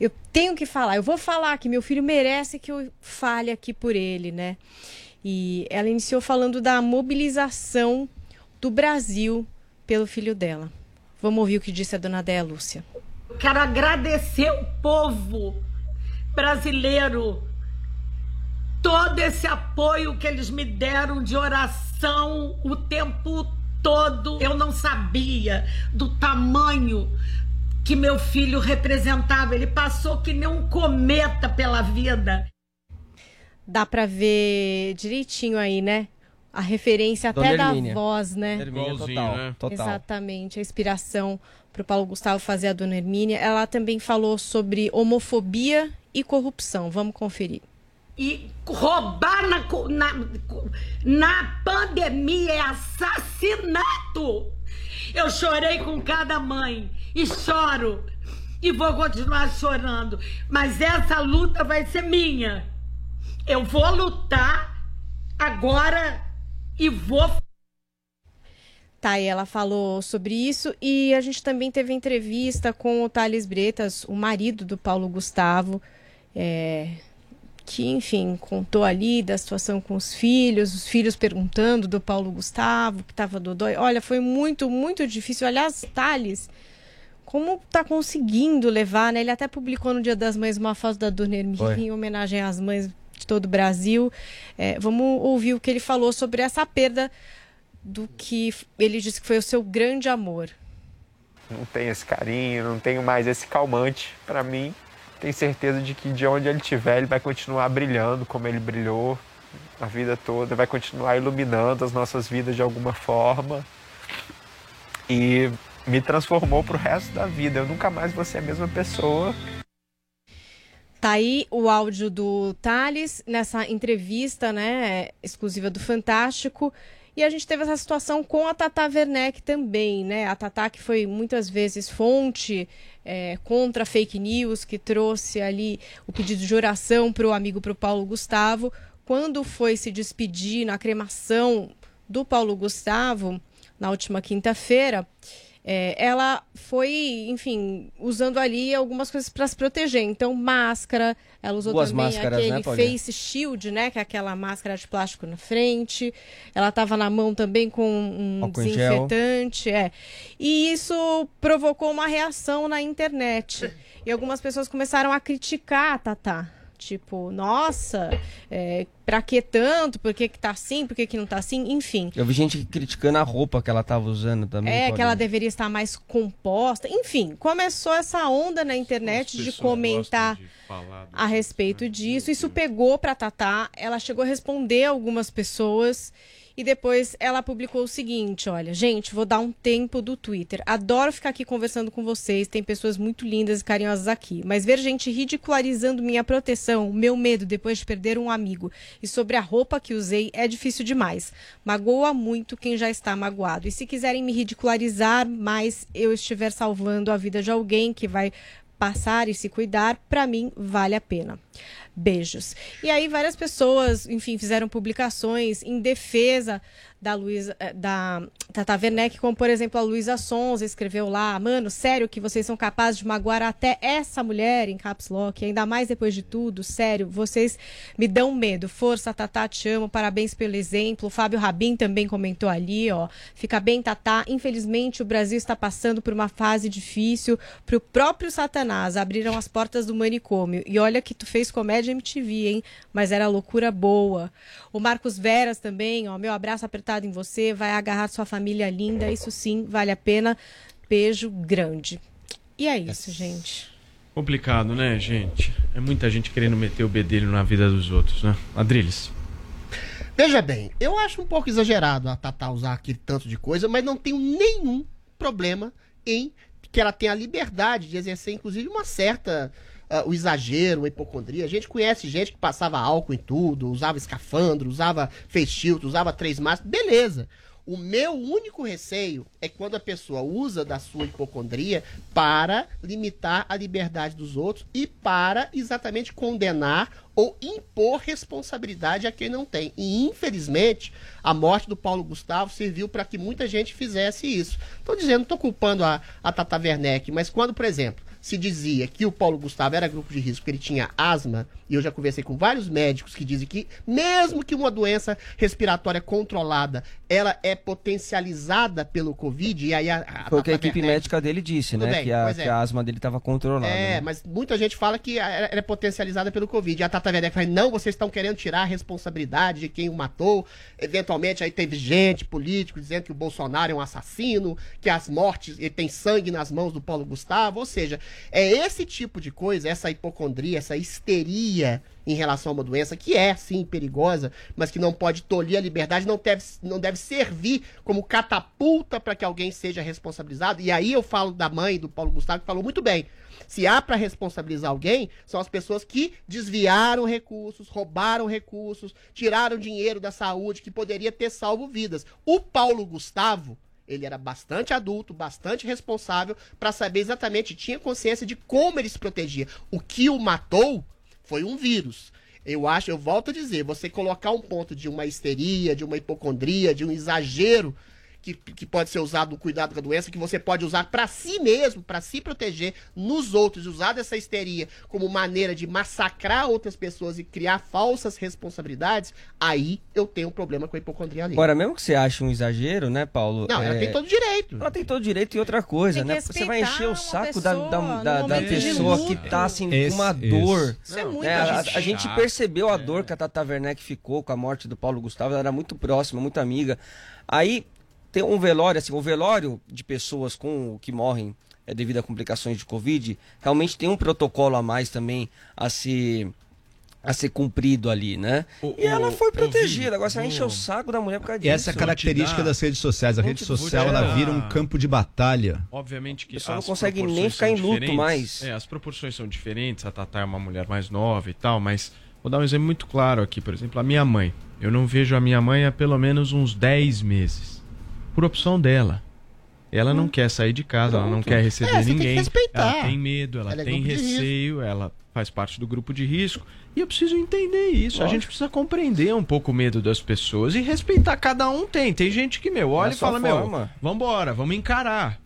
eu tenho que falar, eu vou falar que meu filho merece que eu fale aqui por ele, né?" E ela iniciou falando da mobilização do Brasil pelo filho dela. Vamos ouvir o que disse a dona Dea Lúcia. Quero agradecer o povo brasileiro, todo esse apoio que eles me deram de oração o tempo todo. Eu não sabia do tamanho que meu filho representava. Ele passou que nem um cometa pela vida. Dá pra ver direitinho aí, né? A referência Dona até da Hermínia. voz, né? Hermínia total, né? total. Exatamente, a inspiração pro Paulo Gustavo fazer a Dona Hermínia. Ela também falou sobre homofobia e corrupção. Vamos conferir. E roubar na, na, na pandemia é assassinato. Eu chorei com cada mãe e choro e vou continuar chorando, mas essa luta vai ser minha. Eu vou lutar agora e vou Tá, e ela falou sobre isso e a gente também teve entrevista com o Thales Bretas, o marido do Paulo Gustavo, é, que, enfim, contou ali da situação com os filhos, os filhos perguntando do Paulo Gustavo, que estava dodói. Olha, foi muito, muito difícil. Aliás, Thales, como tá conseguindo levar, né? Ele até publicou no Dia das Mães uma foto da Dona Hermínia em homenagem às mães de todo o Brasil. É, vamos ouvir o que ele falou sobre essa perda do que ele disse que foi o seu grande amor. não tenho esse carinho, não tenho mais esse calmante para mim. Tenho certeza de que de onde ele estiver, ele vai continuar brilhando como ele brilhou a vida toda, vai continuar iluminando as nossas vidas de alguma forma. E me transformou pro resto da vida. Eu nunca mais vou ser a mesma pessoa. Tá aí o áudio do Thales nessa entrevista, né, exclusiva do Fantástico. E a gente teve essa situação com a Tata Werneck também, né? A Tata que foi muitas vezes fonte é, contra fake news, que trouxe ali o pedido de oração para o amigo, para o Paulo Gustavo. Quando foi se despedir na cremação do Paulo Gustavo, na última quinta-feira, é, ela foi, enfim, usando ali algumas coisas para se proteger. Então, máscara, ela usou Duas também máscaras, aquele né, face shield, né? Que é aquela máscara de plástico na frente. Ela estava na mão também com um desinfetante, é. E isso provocou uma reação na internet. E algumas pessoas começaram a criticar a Tatá. Tipo, nossa, é, pra que tanto? Por que, que tá assim? Por que, que não tá assim? Enfim. Eu vi gente criticando a roupa que ela tava usando também. É, que ela deveria estar mais composta. Enfim, começou essa onda na internet de comentar a respeito disso. Isso pegou pra Tatá. Ela chegou a responder algumas pessoas. E depois ela publicou o seguinte: olha, gente, vou dar um tempo do Twitter. Adoro ficar aqui conversando com vocês, tem pessoas muito lindas e carinhosas aqui. Mas ver gente ridicularizando minha proteção, meu medo depois de perder um amigo e sobre a roupa que usei é difícil demais. Magoa muito quem já está magoado. E se quiserem me ridicularizar, mas eu estiver salvando a vida de alguém que vai passar e se cuidar, para mim vale a pena. Beijos. E aí várias pessoas, enfim, fizeram publicações em defesa da Luísa, eh, da Tata Werneck, como por exemplo a Luísa Sonza escreveu lá, mano, sério que vocês são capazes de magoar até essa mulher em caps lock, ainda mais depois de tudo, sério, vocês me dão medo. Força, Tata, te amo, parabéns pelo exemplo. O Fábio Rabin também comentou ali, ó, fica bem, Tata. Infelizmente o Brasil está passando por uma fase difícil para o próprio Satanás. Abriram as portas do manicômio. E olha que tu fez comédia MTV, hein? Mas era loucura boa. O Marcos Veras também, ó, meu abraço apertado em você, vai agarrar sua família linda, isso sim, vale a pena. Beijo grande. E é isso, gente. Complicado, né, gente? É muita gente querendo meter o bedelho na vida dos outros, né? Adriles. Veja bem, eu acho um pouco exagerado a Tatá usar aquele tanto de coisa, mas não tenho nenhum problema em que ela tenha a liberdade de exercer, inclusive, uma certa. Ah, o exagero, a hipocondria. A gente conhece gente que passava álcool em tudo, usava escafandro, usava face usava três máscaras. Beleza. O meu único receio é quando a pessoa usa da sua hipocondria para limitar a liberdade dos outros e para exatamente condenar ou impor responsabilidade a quem não tem. E infelizmente, a morte do Paulo Gustavo serviu para que muita gente fizesse isso. Estou dizendo, estou culpando a, a Tata Werneck, mas quando, por exemplo, se dizia que o Paulo Gustavo era grupo de risco porque ele tinha asma, e eu já conversei com vários médicos que dizem que, mesmo que uma doença respiratória controlada, ela é potencializada pelo Covid, e aí a, a Foi o que a equipe Werneck- médica dele disse, né? bem, que, a, é. que a asma dele estava controlada. É, né? mas muita gente fala que ela ela é potencializada pelo Covid. E a Tata Werneck fala, não, vocês estão querendo tirar a responsabilidade de quem o matou. Eventualmente, aí teve gente, político, dizendo que o Bolsonaro é um assassino, que as mortes, ele tem sangue nas mãos do Paulo Gustavo. Ou seja, é esse tipo de coisa, essa hipocondria, essa histeria em relação a uma doença que é, sim, perigosa, mas que não pode tolir a liberdade, não deve, não deve servir como catapulta para que alguém seja responsabilizado. E aí eu falo da mãe do Paulo Gustavo, que falou muito bem. Se há para responsabilizar alguém, são as pessoas que desviaram recursos, roubaram recursos, tiraram dinheiro da saúde que poderia ter salvo vidas. O Paulo Gustavo, ele era bastante adulto, bastante responsável para saber exatamente, tinha consciência de como ele se protegia. O que o matou foi um vírus. Eu acho, eu volto a dizer, você colocar um ponto de uma histeria, de uma hipocondria, de um exagero que, que pode ser usado no cuidado com a doença, que você pode usar para si mesmo, para se proteger nos outros, usar dessa histeria como maneira de massacrar outras pessoas e criar falsas responsabilidades, aí eu tenho um problema com a hipocondria ali. Agora, mesmo que você ache um exagero, né, Paulo? Não, ela é, tem todo direito. Ela tem todo direito e outra coisa, né? Você vai encher o saco da, da, pessoa da, da pessoa que tá assim, Esse- com uma dor. isso. É muito né? a, a gente percebeu a dor que a Tata Werneck ficou com a morte do Paulo Gustavo. Ela era muito próxima, muito amiga. Aí tem um velório, assim, o velório de pessoas com que morrem é, devido a complicações de Covid, realmente tem um protocolo a mais também a ser a ser cumprido ali, né? e ela foi protegida. Agora você vai encher o saco da mulher por causa E disso. essa é a característica das redes sociais. A rede social ela vira um campo de batalha. Obviamente que O pessoal não consegue nem ficar em luto mais. É, as proporções são diferentes. A Tatá é uma mulher mais nova e tal, mas vou dar um exemplo muito claro aqui. Por exemplo, a minha mãe. Eu não vejo a minha mãe há pelo menos uns 10 meses. Por opção dela. Ela não quer sair de casa, ela não Pronto. quer receber É, você tem que ninguém. respeitar. Ela tem medo, ela, Ela é tem risco. receio, ela faz parte do grupo de risco. E eu preciso entender isso. A Lógico. gente precisa compreender um pouco o medo das pessoas e respeitar. Cada um tem. Tem gente que, meu, olha É a e fala, meu, forma. vambora, vamos encarar.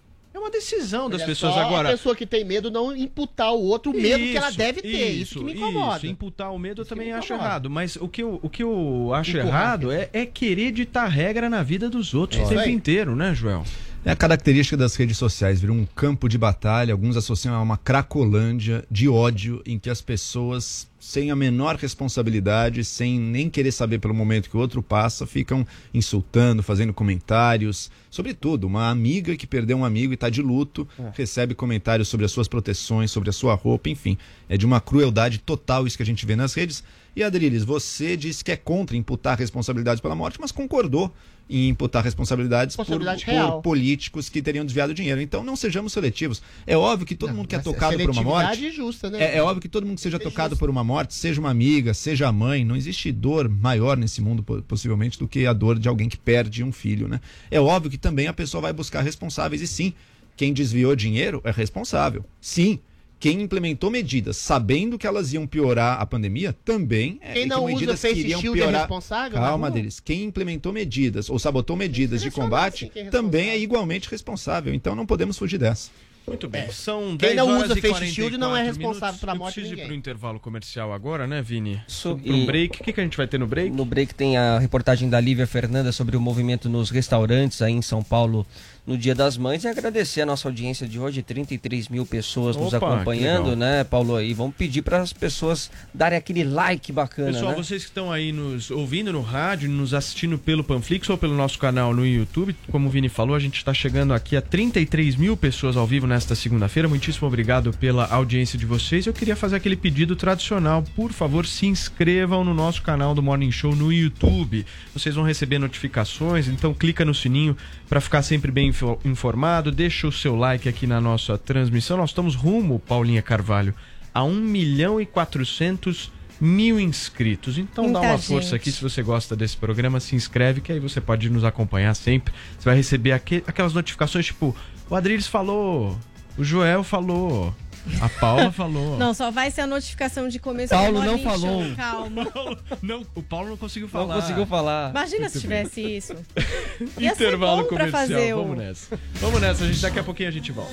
Uma decisão das pessoas agora. A pessoa que tem medo não imputar ao outro o medo que ela Isso, deve ter. Isso, que me incomoda. Isso, imputar o medo eu também acho errado. Mas o que eu, o que eu acho Empurrar, errado é, é querer ditar regra na vida dos outros É o isso tempo inteiro, né, Joel? É a característica das redes sociais, virou um campo de batalha, alguns associam a uma cracolândia de ódio em que as pessoas, sem a menor responsabilidade, sem nem querer saber pelo momento que o outro passa, ficam insultando, fazendo comentários. Sobretudo, uma amiga que perdeu um amigo e está de luto, recebe comentários sobre as suas proteções, sobre a sua roupa, enfim. É de uma crueldade total isso que a gente vê nas redes. E Adriles, você disse que é contra imputar responsabilidades pela morte, mas concordou em imputar responsabilidades por, Responsabilidade por real. políticos que teriam desviado dinheiro. Então não sejamos seletivos. É óbvio que todo mundo que é é tocado por uma morte. justa, né? É, é óbvio que todo mundo que seja tocado por uma morte, seja uma amiga, seja a mãe, não existe dor maior nesse mundo, po- possivelmente, do que a dor de alguém que perde um filho, né? É óbvio que também a pessoa vai buscar responsáveis, e sim, quem desviou dinheiro é responsável. Sim. Quem implementou medidas sabendo que elas iam piorar a pandemia também é Quem não que usa que face iriam shield é piorar. responsável na Calma deles. Quem implementou medidas ou sabotou medidas de combate quem é também é igualmente responsável. Então não podemos fugir dessa. Muito bem. São Quem 10 não horas usa e face shield não é 44 responsável pela morte de ninguém. pro intervalo comercial agora, né, Vini? So- Pro e- break. O que, que a gente vai ter no break? No break tem a reportagem da Lívia Fernanda sobre o movimento nos restaurantes aí em São Paulo no Dia das Mães e agradecer a nossa audiência de hoje, 33 mil pessoas nos Opa, que acompanhando, né, Paulo? E vamos pedir para as pessoas darem aquele like bacana, Pessoal, né? vocês que estão aí nos ouvindo no rádio, nos assistindo pelo Panflix ou pelo nosso canal no YouTube, como o Vini falou, a gente está chegando aqui a 33 mil pessoas ao vivo nesta segunda-feira. Muitíssimo obrigado pela audiência de vocês. Eu queria fazer aquele pedido tradicional. Por favor, se inscrevam no nosso canal do Morning Show no YouTube. Vocês vão receber notificações, então clica no sininho para ficar sempre bem info- informado. Deixa o seu like aqui na nossa transmissão. Nós estamos rumo, Paulinha Carvalho, a 1 milhão e 400 mil inscritos. Então dá Muita uma força gente. aqui se você gosta desse programa, se inscreve que aí você pode nos acompanhar sempre. Você vai receber aque- aquelas notificações tipo, o Adriles falou, o Joel falou, a Paula falou. Não, só vai ser a notificação de começo Paulo do não Morning falou. Show, Calma. Não, o Paulo não conseguiu Não falar. conseguiu falar. Imagina se Muito bem. tivesse isso. Ia ser Intervalo comercial, vamos nessa. Vamos nessa, a gente daqui a pouquinho a gente volta.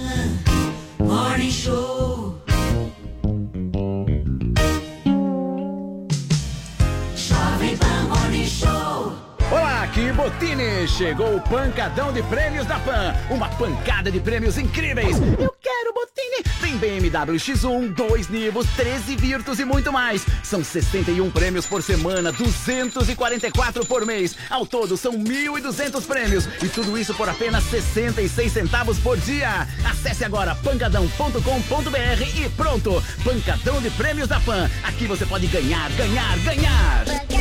Morning Show. Jovem Pan Morning Show. Olá, aqui Botini! Chegou o pancadão de prêmios da Pan. Uma pancada de prêmios incríveis. Eu quero! Tem BMW X1, 2 Nivos, 13 Virtus e muito mais. São 61 prêmios por semana, 244 por mês. Ao todo são 1.200 prêmios. E tudo isso por apenas 66 centavos por dia. Acesse agora pancadão.com.br e pronto! Pancadão de prêmios da Pan. Aqui você pode ganhar, ganhar, ganhar.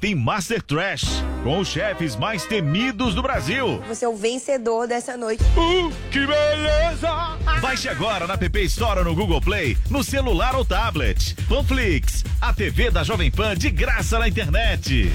tem Master Trash, com os chefes mais temidos do Brasil. Você é o vencedor dessa noite. Uh, que beleza! Baixe agora na PP Store no Google Play, no celular ou tablet. Panflix, a TV da Jovem Pan de graça na internet.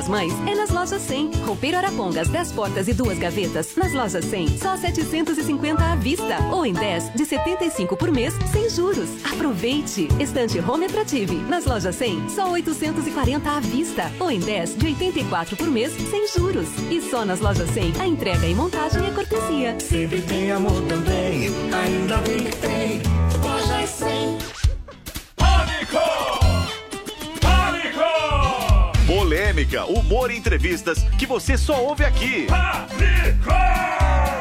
Das Mães é nas lojas 100. Roupeiro Arapongas, 10 portas e duas gavetas. Nas lojas 100, só 750 à vista. Ou em 10, de 75 por mês, sem juros. Aproveite! Estante Home Attrative. Nas lojas 100, só 840 à vista. Ou em 10, de 84 por mês, sem juros. E só nas lojas 100, a entrega e montagem é cortesia. Sempre tem amor também. Ainda bem que tem. Loja 100. Polêmica, humor e entrevistas que você só ouve aqui.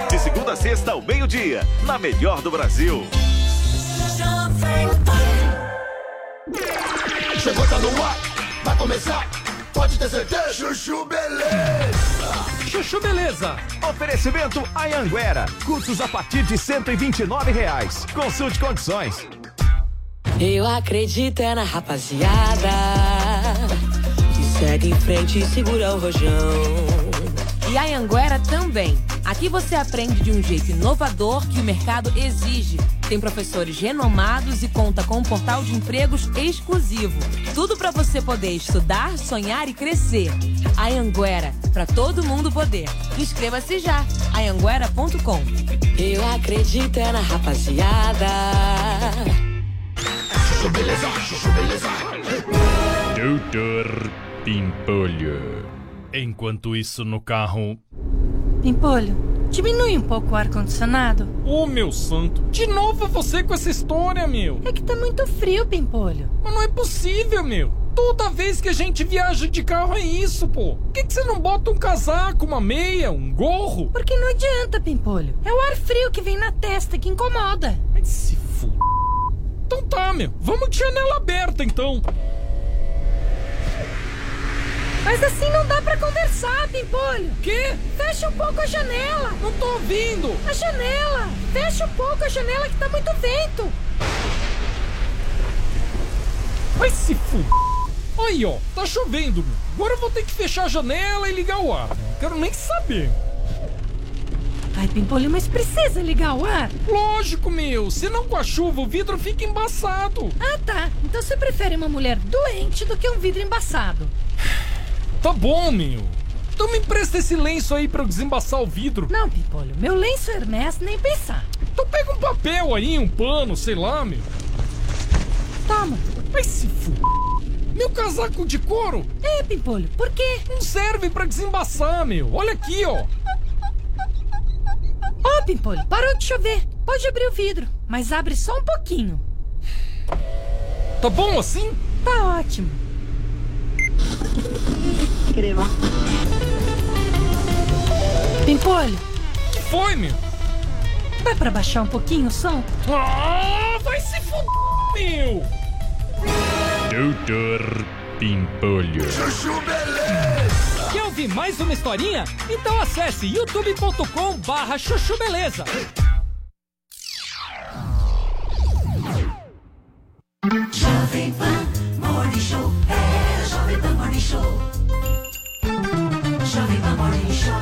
De segunda a sexta ao meio-dia, na melhor do Brasil. Chegou, tá no ar. Vai começar. Pode ter certeza. Chuchu Beleza. Chuchu Beleza. Oferecimento Anhanguera. Cursos a partir de 129 reais. Consulte condições. Eu acredito é na rapaziada segue em frente e segura o rojão. E a Anguera também. Aqui você aprende de um jeito inovador que o mercado exige. Tem professores renomados e conta com um portal de empregos exclusivo. Tudo para você poder estudar, sonhar e crescer. A Anguera, para todo mundo poder. Inscreva-se já. Anguera.com. Eu acredito é na rapaziada. Chuchu Beleza. Chuchu Beleza. Doutor Pimpolho. Enquanto isso no carro. Pimpolho, diminui um pouco o ar-condicionado. Ô, meu santo, de novo você com essa história, meu. É que tá muito frio, Pimpolho. Mas não é possível, meu. Toda vez que a gente viaja de carro é isso, pô. Por que, que você não bota um casaco, uma meia, um gorro? Porque não adianta, Pimpolho. É o ar frio que vem na testa que incomoda. Ai, se f... Então tá, meu. Vamos de janela aberta, então. Mas assim não dá pra conversar, Pimpolho. Quê? Fecha um pouco a janela. Não tô ouvindo. A janela. Fecha um pouco a janela que tá muito vento. Vai se f... Aí, ó. Tá chovendo. Agora eu vou ter que fechar a janela e ligar o ar. Não quero nem saber. Ai, Pimpolho, mas precisa ligar o ar? Lógico, meu. Senão com a chuva o vidro fica embaçado. Ah, tá. Então você prefere uma mulher doente do que um vidro embaçado. Tá bom, meu. Então me empresta esse lenço aí pra eu desembaçar o vidro. Não, Pimpolho, meu lenço Hermes nem pensar. Então pega um papel aí, um pano, sei lá, meu. Toma. Vai se f... Meu casaco de couro É, Pimpolho, por quê? não serve pra desembaçar, meu. Olha aqui, ó. Ó, Pimpolho, parou de chover. Pode abrir o vidro, mas abre só um pouquinho. Tá bom assim? Tá ótimo. Crema. Pimpolho, que foi, meu? dá pra baixar um pouquinho o som? Ah, vai se f... meu. Doutor Pimpolho. Quer ouvir mais uma historinha? Então acesse youtube.com barra chuchu beleza. Jovem Pan Morning Show. É Jovem Pan Morning Show. Jovem Pan Morning Show.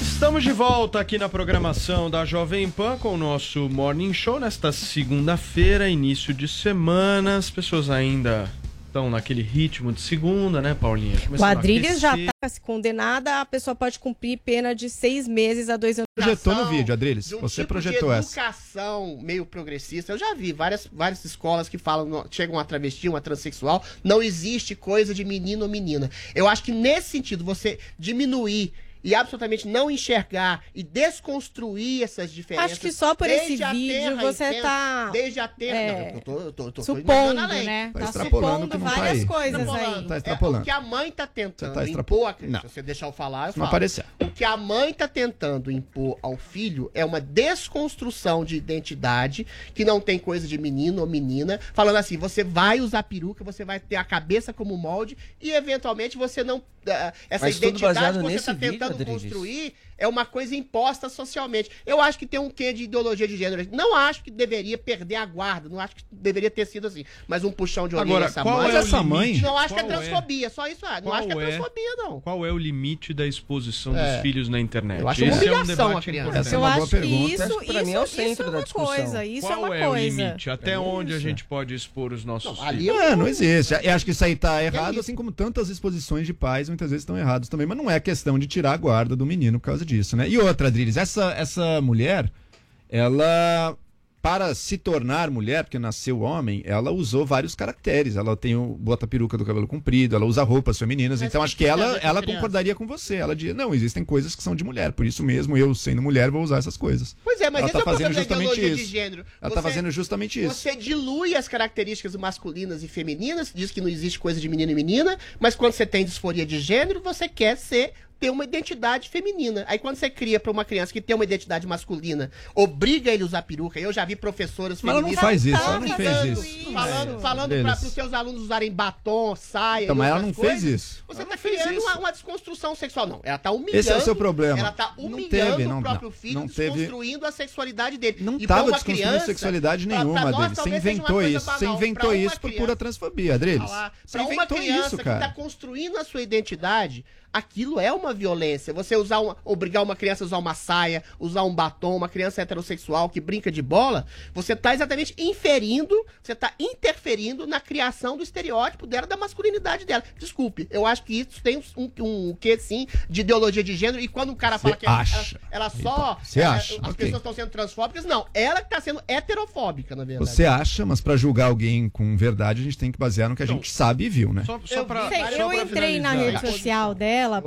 Estamos de volta aqui na programação da Jovem Pan com o nosso Morning Show nesta segunda-feira, início de semana. As pessoas ainda estão naquele ritmo de segunda, né, Paulinha? Começando a Quadrilhas já tá se condenada, a pessoa pode cumprir pena de seis meses a dois anos. Projetou no vídeo, Adriles. um Você tipo projetou de essa. educação meio progressista. Eu já vi várias, várias escolas que falam, chegam uma travesti, uma transexual, não existe coisa de menino ou menina. Eu acho que nesse sentido, você diminuir e absolutamente não enxergar e desconstruir essas diferenças. Acho que só por esse vídeo você intenta- tá, Desde a terra. é, não, eu tô, eu tô, eu tô, tô supondo, além. né? Tá Tá extrapolando supondo que não tá várias aí. coisas Extrapolando. aí. Tá É, extrapolando. o que a mãe tá tentando Você tá impor extrapolando. a criança. Se você deixar eu falar, eu Se não falo. aparecer. O que a mãe tá tentando impor ao filho é uma desconstrução de identidade, que não tem coisa de menino ou menina, falando assim, você vai usar peruca, você vai ter a cabeça como molde e eventualmente você não ah, essa Mas tudo identidade baseado que você nesse tá construir é uma coisa imposta socialmente. Eu acho que tem um quê de ideologia de gênero. Não acho que deveria perder a guarda, não acho que deveria ter sido assim, mas um puxão de orelha Agora, essa qual mãe. é essa mãe? Não acho que é Qual é? transfobia, só isso, ah, não Qual acho que é é? transfobia não. Qual é o limite da exposição É. dos filhos na internet? Eu acho uma Esse é um humilhação à criança. importante. Essa é uma Eu boa acho que pergunta. isso, que pra isso, mim é o isso centro é da uma discussão. coisa. Isso Qual é uma é coisa. o limite? Até É onde a isso. gente pode expor os nossos ali filhos? É, não existe. Eu acho que isso aí tá errado, assim como tantas exposições de pais muitas vezes estão erradas também, mas não é questão de tirar a guarda do menino por causa disso, né? E outra, Adriles, essa, essa mulher, ela, para se tornar mulher, porque nasceu homem, ela usou vários caracteres. Ela tem o bota peruca do cabelo comprido, ela usa roupas femininas, Mas então acho que ela, ela criança? concordaria com você. Ela diz, não, existem coisas que são de mulher, por isso mesmo eu, sendo mulher, vou usar essas coisas. Pois é, mas ela esse tá é fazendo justamente ideologia de isso. gênero. Ela tá fazendo justamente isso. Você dilui as características masculinas e femininas, diz que não existe coisa de menino e menina, mas quando você tem disforia de gênero, você quer ser ter uma identidade feminina. Aí quando você cria pra uma criança que tem uma identidade masculina, obriga ele a usar peruca. Eu já vi professoras Mas ela não feministas faz isso, ela não fez isso. Falando, É, falando para os seus alunos usarem batom, saia. Então, mas ela não fez coisas. isso. Você tá não fez criando uma, uma desconstrução sexual. Não, ela tá humilhando. Esse é o seu problema. Ela tá Não humilhando teve, não- o próprio não- filho, não teve- desconstruindo a sexualidade dele. Não E pra tava uma desconstruindo criança, sexualidade nenhuma, pra nós. Você inventou isso. Você inventou Pra isso por criança- pura transfobia, Adriles. falar, Você inventou criança isso, que tá cara. construindo a sua identidade, aquilo é uma uma violência. Você usar uma, obrigar uma criança a usar uma saia, usar um batom, uma criança heterossexual que brinca de bola, você tá exatamente inferindo, você tá interferindo na criação do estereótipo dela, da masculinidade dela. Desculpe, eu acho que isso tem um, um, um quê, sim, de ideologia de gênero, e quando um cara fala que ela, acha? ela só. Você ela- acha? As Ok. pessoas estão sendo transfóbicas, não. Ela que tá sendo heterofóbica, na verdade. Você acha, mas pra julgar alguém com verdade, a gente tem que basear no que a gente sabe e viu, né? Só, só pra, Sei, só eu entrei na finalizar. rede social dela Eu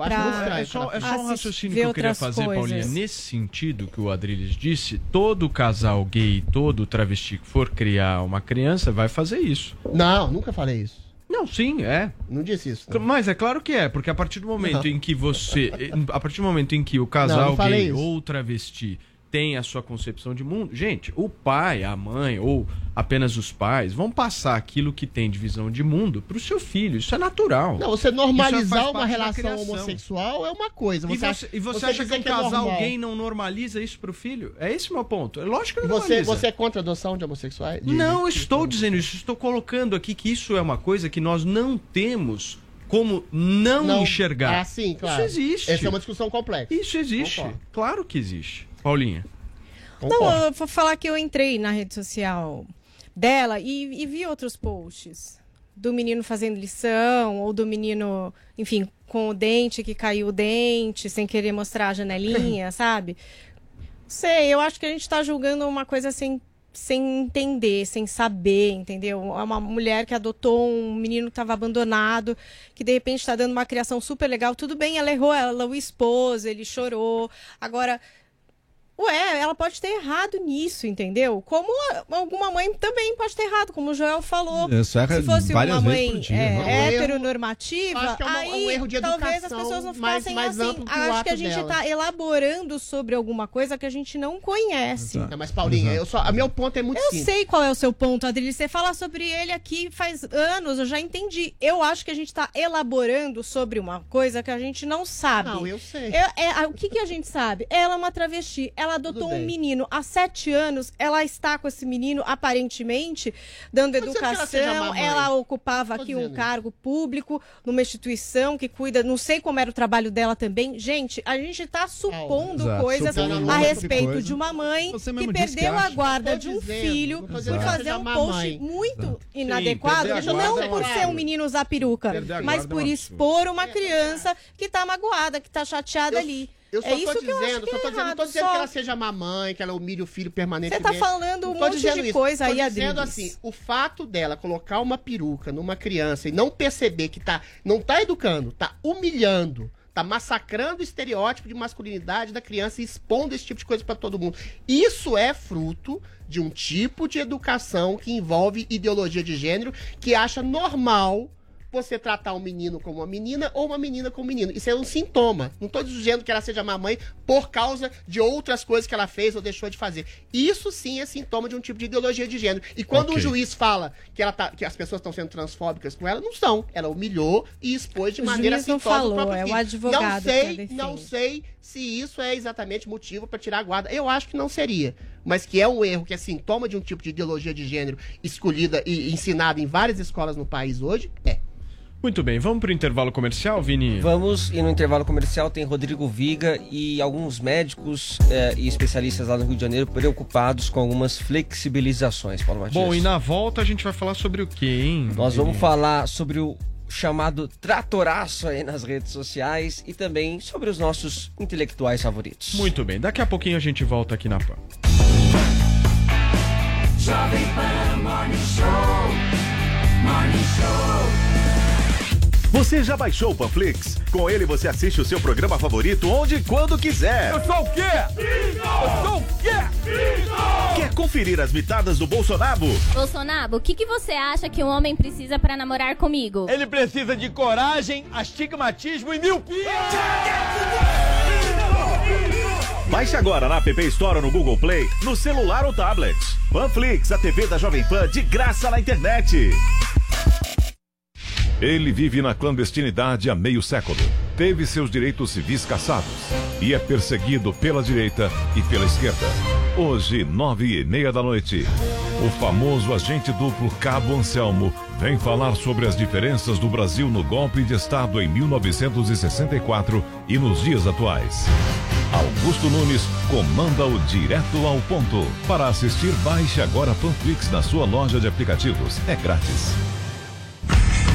É só, é só um assist- raciocínio que eu queria fazer, coisas. Paulinha. Nesse sentido que o Adriles disse, todo casal gay, todo travesti que for criar uma criança vai fazer isso. Não, nunca falei isso. Não, sim, é. Não disse isso. Mas é claro que é, porque a partir do momento Não. em que você. A partir do momento em que o Não, casal não gay isso. ou travesti tem a sua concepção de mundo, gente, o pai, a mãe ou apenas os pais vão passar aquilo que tem de visão de mundo pro seu filho. Isso é natural. Não, você faz normalizar uma relação homossexual é uma coisa. E você, acha- e você acha que um casal normal. gay não normaliza isso pro filho? É esse o meu ponto. É lógico que não você, normaliza. você é contra a adoção de homossexuais? De- Não de- estou dizendo isso. Estou colocando aqui que isso é uma coisa que nós não temos como não, enxergar. Ah, sim, claro. Isso existe. Essa é uma discussão complexa. Isso existe. Concordo. Claro que existe. Paulinha. Não, eu vou falar que eu entrei na rede social dela e, e vi outros posts do menino fazendo lição, ou do menino, enfim, com o dente que caiu o dente, sem querer mostrar a janelinha, sabe? Sei, eu acho que a gente tá julgando uma coisa sem, sem entender, sem saber, entendeu? É uma mulher que adotou um menino que estava abandonado, que de repente está dando uma criação super legal. Tudo bem, ela errou, ela o expôs, ele chorou. Agora, Ué, ela pode ter errado nisso, entendeu? Como alguma mãe também pode ter errado, como o Joel falou. Isso erra Se fosse várias uma vezes mãe por dia, é, né? heteronormativa, Acho que é uma- aí um erro de talvez as educação pessoas não mais- ficassem mais assim. amplo que o Acho que a gente está elaborando sobre alguma coisa que a gente não conhece. Não, mas Paulinha, eu só, a meu ponto é muito Eu simples. sei qual é o seu ponto, Adri. Você fala sobre ele aqui faz anos, eu já entendi. Eu acho que a gente está elaborando sobre uma coisa que a gente não sabe. Não, eu sei. É- é- a- o que, que a gente sabe? Ela é uma travesti. Ela adotou Tudo um menino há sete anos. Ela está com esse menino, aparentemente, dando ela seja educação. mamãe. Ela ocupava Tô aqui um cargo público numa instituição que cuida. Não sei como era o trabalho dela também. Gente, a gente está supondo Exato, coisas supondo a monte de respeito coisa. de uma mãe que perdeu que a guarda de um dizendo, filho por fazer um post muito inadequado, perder a não é por ser um menino usar peruca, mas é por expor uma criança que tá magoada, que tá chateada ali. Eu só é isso tô que eu acho dizendo, só é tô dizendo, não tô errado, dizendo só. que ela seja mamãe, que ela humilhe o filho permanentemente. Você tá falando um monte de isso. coisa tô aí, dizendo Adriles. assim, o fato dela colocar uma peruca numa criança e não perceber que tá, não tá educando, tá humilhando, tá massacrando o estereótipo de masculinidade da criança e expondo esse tipo de coisa pra todo mundo. Isso é fruto de um tipo de educação que envolve ideologia de gênero que acha normal você tratar um menino como uma menina ou uma menina como um menino. Isso é um sintoma. Não estou dizendo que ela seja mamãe por causa de outras coisas que ela fez ou deixou de fazer. Isso sim é sintoma de um tipo de ideologia de gênero. E quando Ok. um juiz fala que, ela tá, que as pessoas estão sendo transfóbicas com ela, não são. Ela humilhou e expôs de O maneira juiz não falou, é o advogado Não sei, defende. não sei se isso é exatamente motivo para tirar a guarda. Eu acho que não seria. Mas que é um erro, que é sintoma de um tipo de ideologia de gênero escolhida e ensinada em várias escolas no país hoje, é. Muito bem, vamos pro intervalo comercial, Vini? Vamos, e no intervalo comercial tem Rodrigo Viga e alguns médicos eh, e especialistas lá no Rio de Janeiro preocupados com algumas flexibilizações, Paulo Matias. Bom, e na volta a gente vai falar sobre o quê, hein? Nós vamos Vini? falar sobre o chamado tratoraço aí nas redes sociais e também sobre os nossos intelectuais favoritos. Muito bem, daqui a pouquinho a gente volta aqui na PAN. Jovem Pan Morning Show. Morning Show. Você já baixou o Panflix? Com ele você assiste o seu programa favorito onde e quando quiser. Eu sou o quê? Eu sou o quê? Quer conferir as mitadas do Bolsonaro? Bolsonaro, o que, que você acha que um homem precisa pra namorar comigo? Ele precisa de coragem, astigmatismo e miopia. Baixe agora na App Store ou no Google Play, no celular ou tablet. Panflix, a TV da Jovem Pan de graça na internet. Ele vive na clandestinidade há meio século. Teve seus direitos civis cassados e é perseguido pela direita e pela esquerda. Hoje, nove e meia da noite, O famoso agente duplo Cabo Anselmo vem falar sobre as diferenças do Brasil no golpe de Estado em 1964 e nos dias atuais. Augusto Nunes comanda o Direto ao Ponto. Para assistir, baixe agora Panflix na sua loja de aplicativos. É grátis.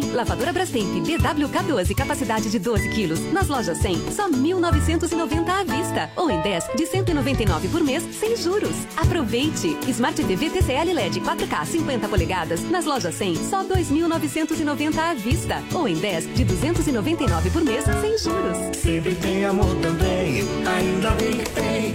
100. Lavadora Brastemp BWK12, capacidade de 12 quilos. Nas lojas 100, só 1.990 à vista. Ou em 10, de 199 por mês, sem juros. Aproveite! Smart TV TCL LED 4K 50 polegadas. Nas lojas 100, só 2.990 à vista. Ou em 10, de 299 por mês, sem juros. Sempre tem amor também. Ainda bem que tem.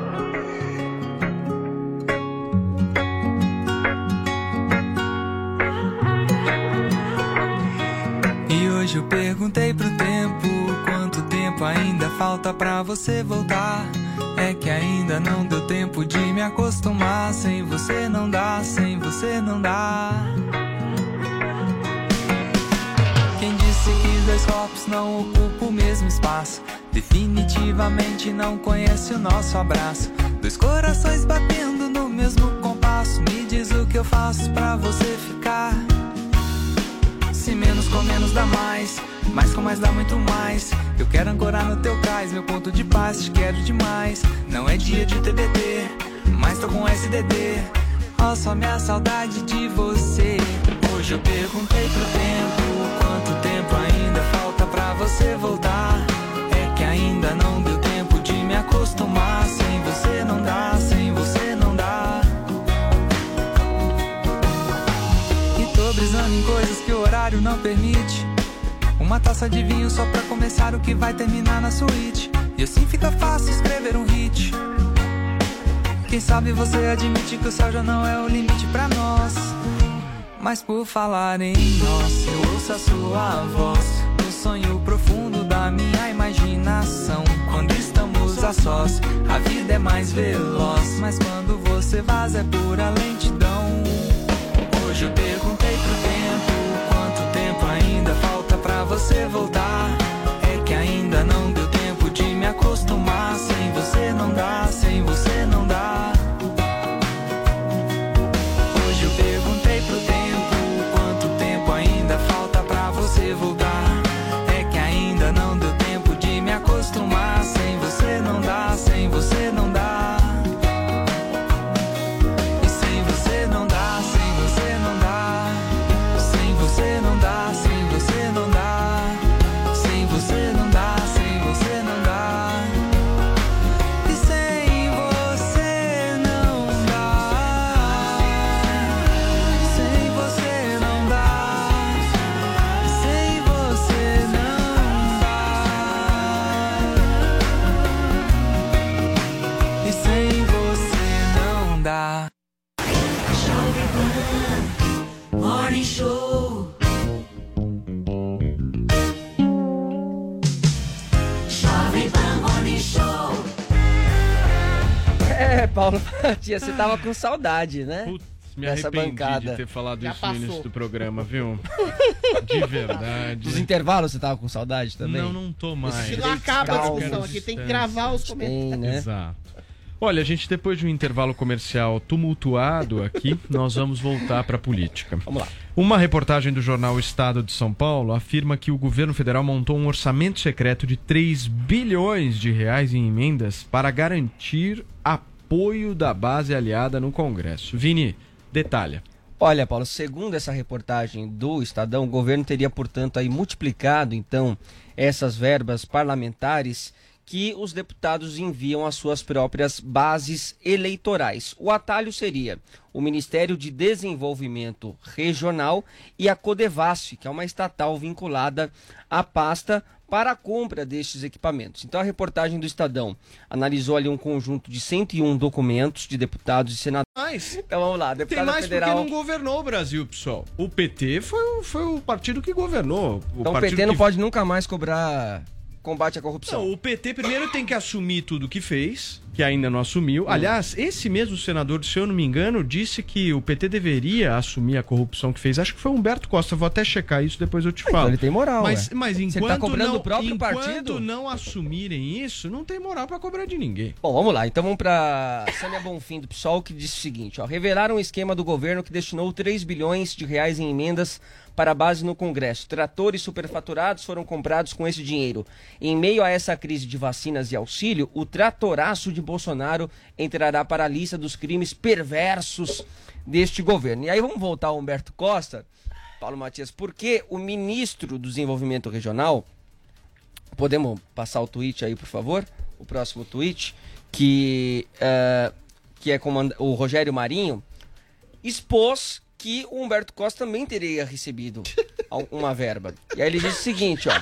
Hoje eu perguntei pro tempo quanto tempo ainda falta pra você voltar. É que ainda não deu tempo de me acostumar. Sem você não dá, sem você não dá. Quem disse que dois corpos não ocupam o mesmo espaço? Definitivamente não conhece o nosso abraço. Dois corações batendo no mesmo compasso. Me diz o que eu faço pra você ficar. Se menos com menos dá mais, mais com mais dá muito mais. Eu quero ancorar no teu cais, meu ponto de paz, te quero demais. Não é dia de TBT, mas tô com SDD. Ó, só minha saudade de você. Hoje eu perguntei pro tempo quanto tempo ainda falta pra você voltar. É que ainda não deu tempo de me acostumar. Sem você horário não permite. Uma taça de vinho só pra começar o que vai terminar na suíte. E assim fica fácil escrever um hit. Quem sabe você admite que o céu já não é o limite pra nós. Mas por falar em nós, eu ouço a sua voz. No sonho profundo da minha imaginação. Quando estamos a sós, a vida é mais veloz. Mas quando você vaza é pura lentidão. Hoje eu perguntei pro tempo você voltar. É que ainda não deu tempo de me acostumar. Sem você não dá, sem Paulo Matias, você tava com saudade, né? Me Dessa arrependi bancada. de ter falado Já isso no início passou. do programa, viu? De verdade. Dos intervalos você tava com saudade também? Não, não tô mais. Se não acaba a discussão aqui, tem que gravar os comentários. né? Exato. Olha, gente, depois de um intervalo comercial tumultuado aqui, nós vamos voltar para a política. Vamos lá. Uma reportagem do jornal Estado de São Paulo afirma que o governo federal montou um orçamento secreto de 3 bilhões de reais em emendas para garantir apoio da base aliada no Congresso. Vini, detalha. Olha, Paulo, segundo essa reportagem do Estadão, o governo teria, portanto, aí multiplicado, então, essas verbas parlamentares que os deputados enviam às suas próprias bases eleitorais. O atalho seria o Ministério de Desenvolvimento Regional e a Codevasf, que é uma estatal vinculada à pasta para a compra destes equipamentos. Então a reportagem do Estadão analisou ali um conjunto de 101 documentos de deputados e senadores. Mas Então vamos lá, tem deputado mais federal. porque não governou o Brasil, pessoal. O PT foi, o- foi o partido que governou. O Então o PT não que pode nunca mais cobrar combate à corrupção. Não, o PT primeiro tem que assumir tudo que fez, que ainda não assumiu. Aliás, esse mesmo senador, se eu não me engano, disse que o PT deveria assumir a corrupção que fez. Acho que foi Humberto Costa. Vou até checar isso, depois eu te falo. Então ele tem moral, Mas, mas tá enquanto cobrando não, o próprio enquanto partido- não assumirem isso, não tem moral pra cobrar de ninguém. Bom, vamos lá. Então vamos para Sâmia Bonfim do PSOL, que disse o seguinte: ó, revelaram um esquema do governo que destinou 3 bilhões de reais em emendas para a base no Congresso. Tratores superfaturados foram comprados com esse dinheiro. Em meio a essa crise de vacinas e auxílio, o tratoraço de Bolsonaro entrará para a lista dos crimes perversos deste governo. E aí vamos voltar ao Humberto Costa, Paulo Matias, porque o ministro do Desenvolvimento Regional, Podemos passar o tweet aí, por favor? O próximo tweet, que, eh, que é comanda- o Rogério Marinho, expôs que o Humberto Costa também teria recebido uma verba. E aí ele disse o seguinte, ó.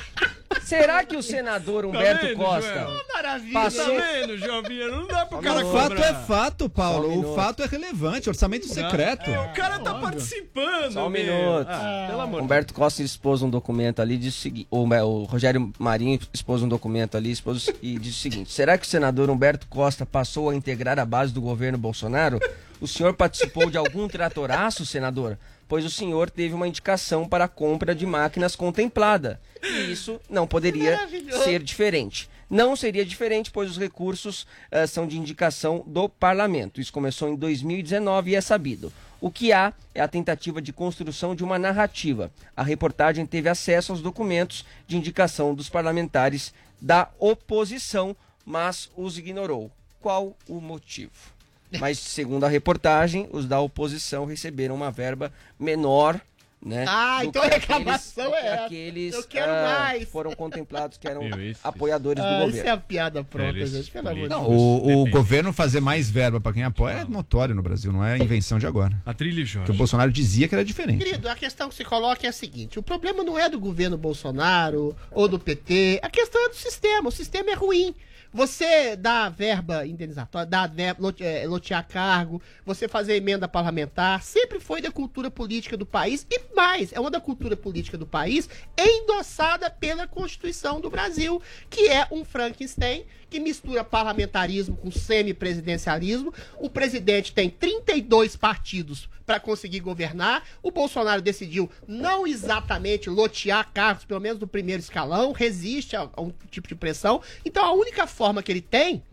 Será que o senador Humberto vendo, Costa Joel? passou... Tá vendo, Jovinha? Não dá pro Cara, cara fato é fato, Paulo. Um o fato é relevante. Orçamento secreto. É, o cara tá participando, Só um meu. minuto. Ah, pelo amor de Humberto Costa expôs um documento ali, disse o seguinte, o, o Rogério Marinho expôs um documento ali expôs, o- e disse o seguinte: será que o senador Humberto Costa passou a integrar a base do governo Bolsonaro? O senhor participou de algum tratoraço, senador? Pois o senhor teve uma indicação para a compra de máquinas contemplada. E isso não poderia ser diferente. Não seria diferente, pois os recursos eh, são de indicação do parlamento. Isso começou em 2019 e é sabido. O que há é a tentativa de construção de uma narrativa. A reportagem teve acesso aos documentos de indicação dos parlamentares da oposição, mas os ignorou. Qual o motivo? Mas, segundo a reportagem, os da oposição receberam uma verba menor. Né, Ah, então que a reclamação aqueles- é que essa. aqueles Eu quero ah, mais. foram contemplados que eram Meu, esse- apoiadores do Ah, isso governo. é a piada pronta, Eles- gente. Pelo amor de Não, Deus. o, o governo fazer mais verba pra quem apoia é notório no Brasil, não é invenção de agora. A trilha Jorge. Porque o Bolsonaro dizia que era diferente. Querido, a questão que se coloca é a seguinte: o problema não é do governo Bolsonaro ou do PT, a questão é do sistema. O sistema é ruim. Você dá verba indenizatória, dá verba, lote- eh, lotear cargo, você fazer emenda parlamentar, sempre foi da cultura política do país e mais, é uma da cultura política do país endossada pela Constituição do Brasil, que é um Frankenstein que mistura parlamentarismo com semipresidencialismo. O presidente tem 32 partidos para conseguir governar. O Bolsonaro decidiu não exatamente lotear cargos, pelo menos do primeiro escalão, resiste a, a um tipo de pressão. Então a única forma que ele tem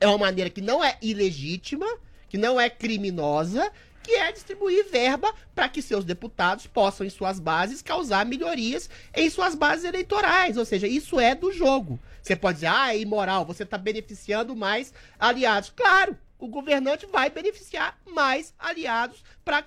é uma maneira que não é ilegítima, que não é criminosa, que é distribuir verba para que seus deputados possam, em suas bases, causar melhorias em suas bases eleitorais. Ou seja, isso é do jogo. Você pode dizer, ah, é imoral, você está beneficiando mais aliados. Claro, o governante vai beneficiar mais aliados para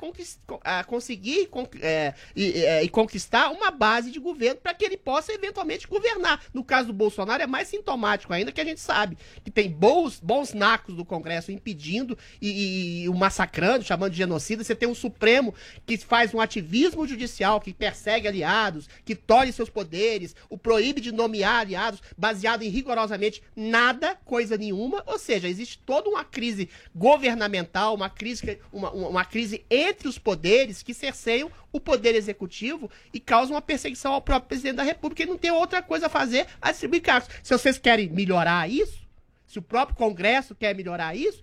conseguir con- é, e, é, e conquistar uma base de governo para que ele possa eventualmente governar. No caso do Bolsonaro é mais sintomático ainda que a gente sabe que tem bons, bons nacos do Congresso impedindo e, e- e o massacrando, chamando de genocida. Você tem um Supremo que faz um ativismo judicial, que persegue aliados, que tolhe seus poderes, o proíbe de nomear aliados, baseado em rigorosamente nada, coisa nenhuma. Ou seja, existe toda uma crise governamental, uma crise, uma, uma crise entre os poderes que cerceiam o poder executivo e causam uma perseguição ao próprio presidente da República. Ele não tem outra coisa a fazer a distribuir cargos. Se vocês querem melhorar isso, se o próprio Congresso quer melhorar isso,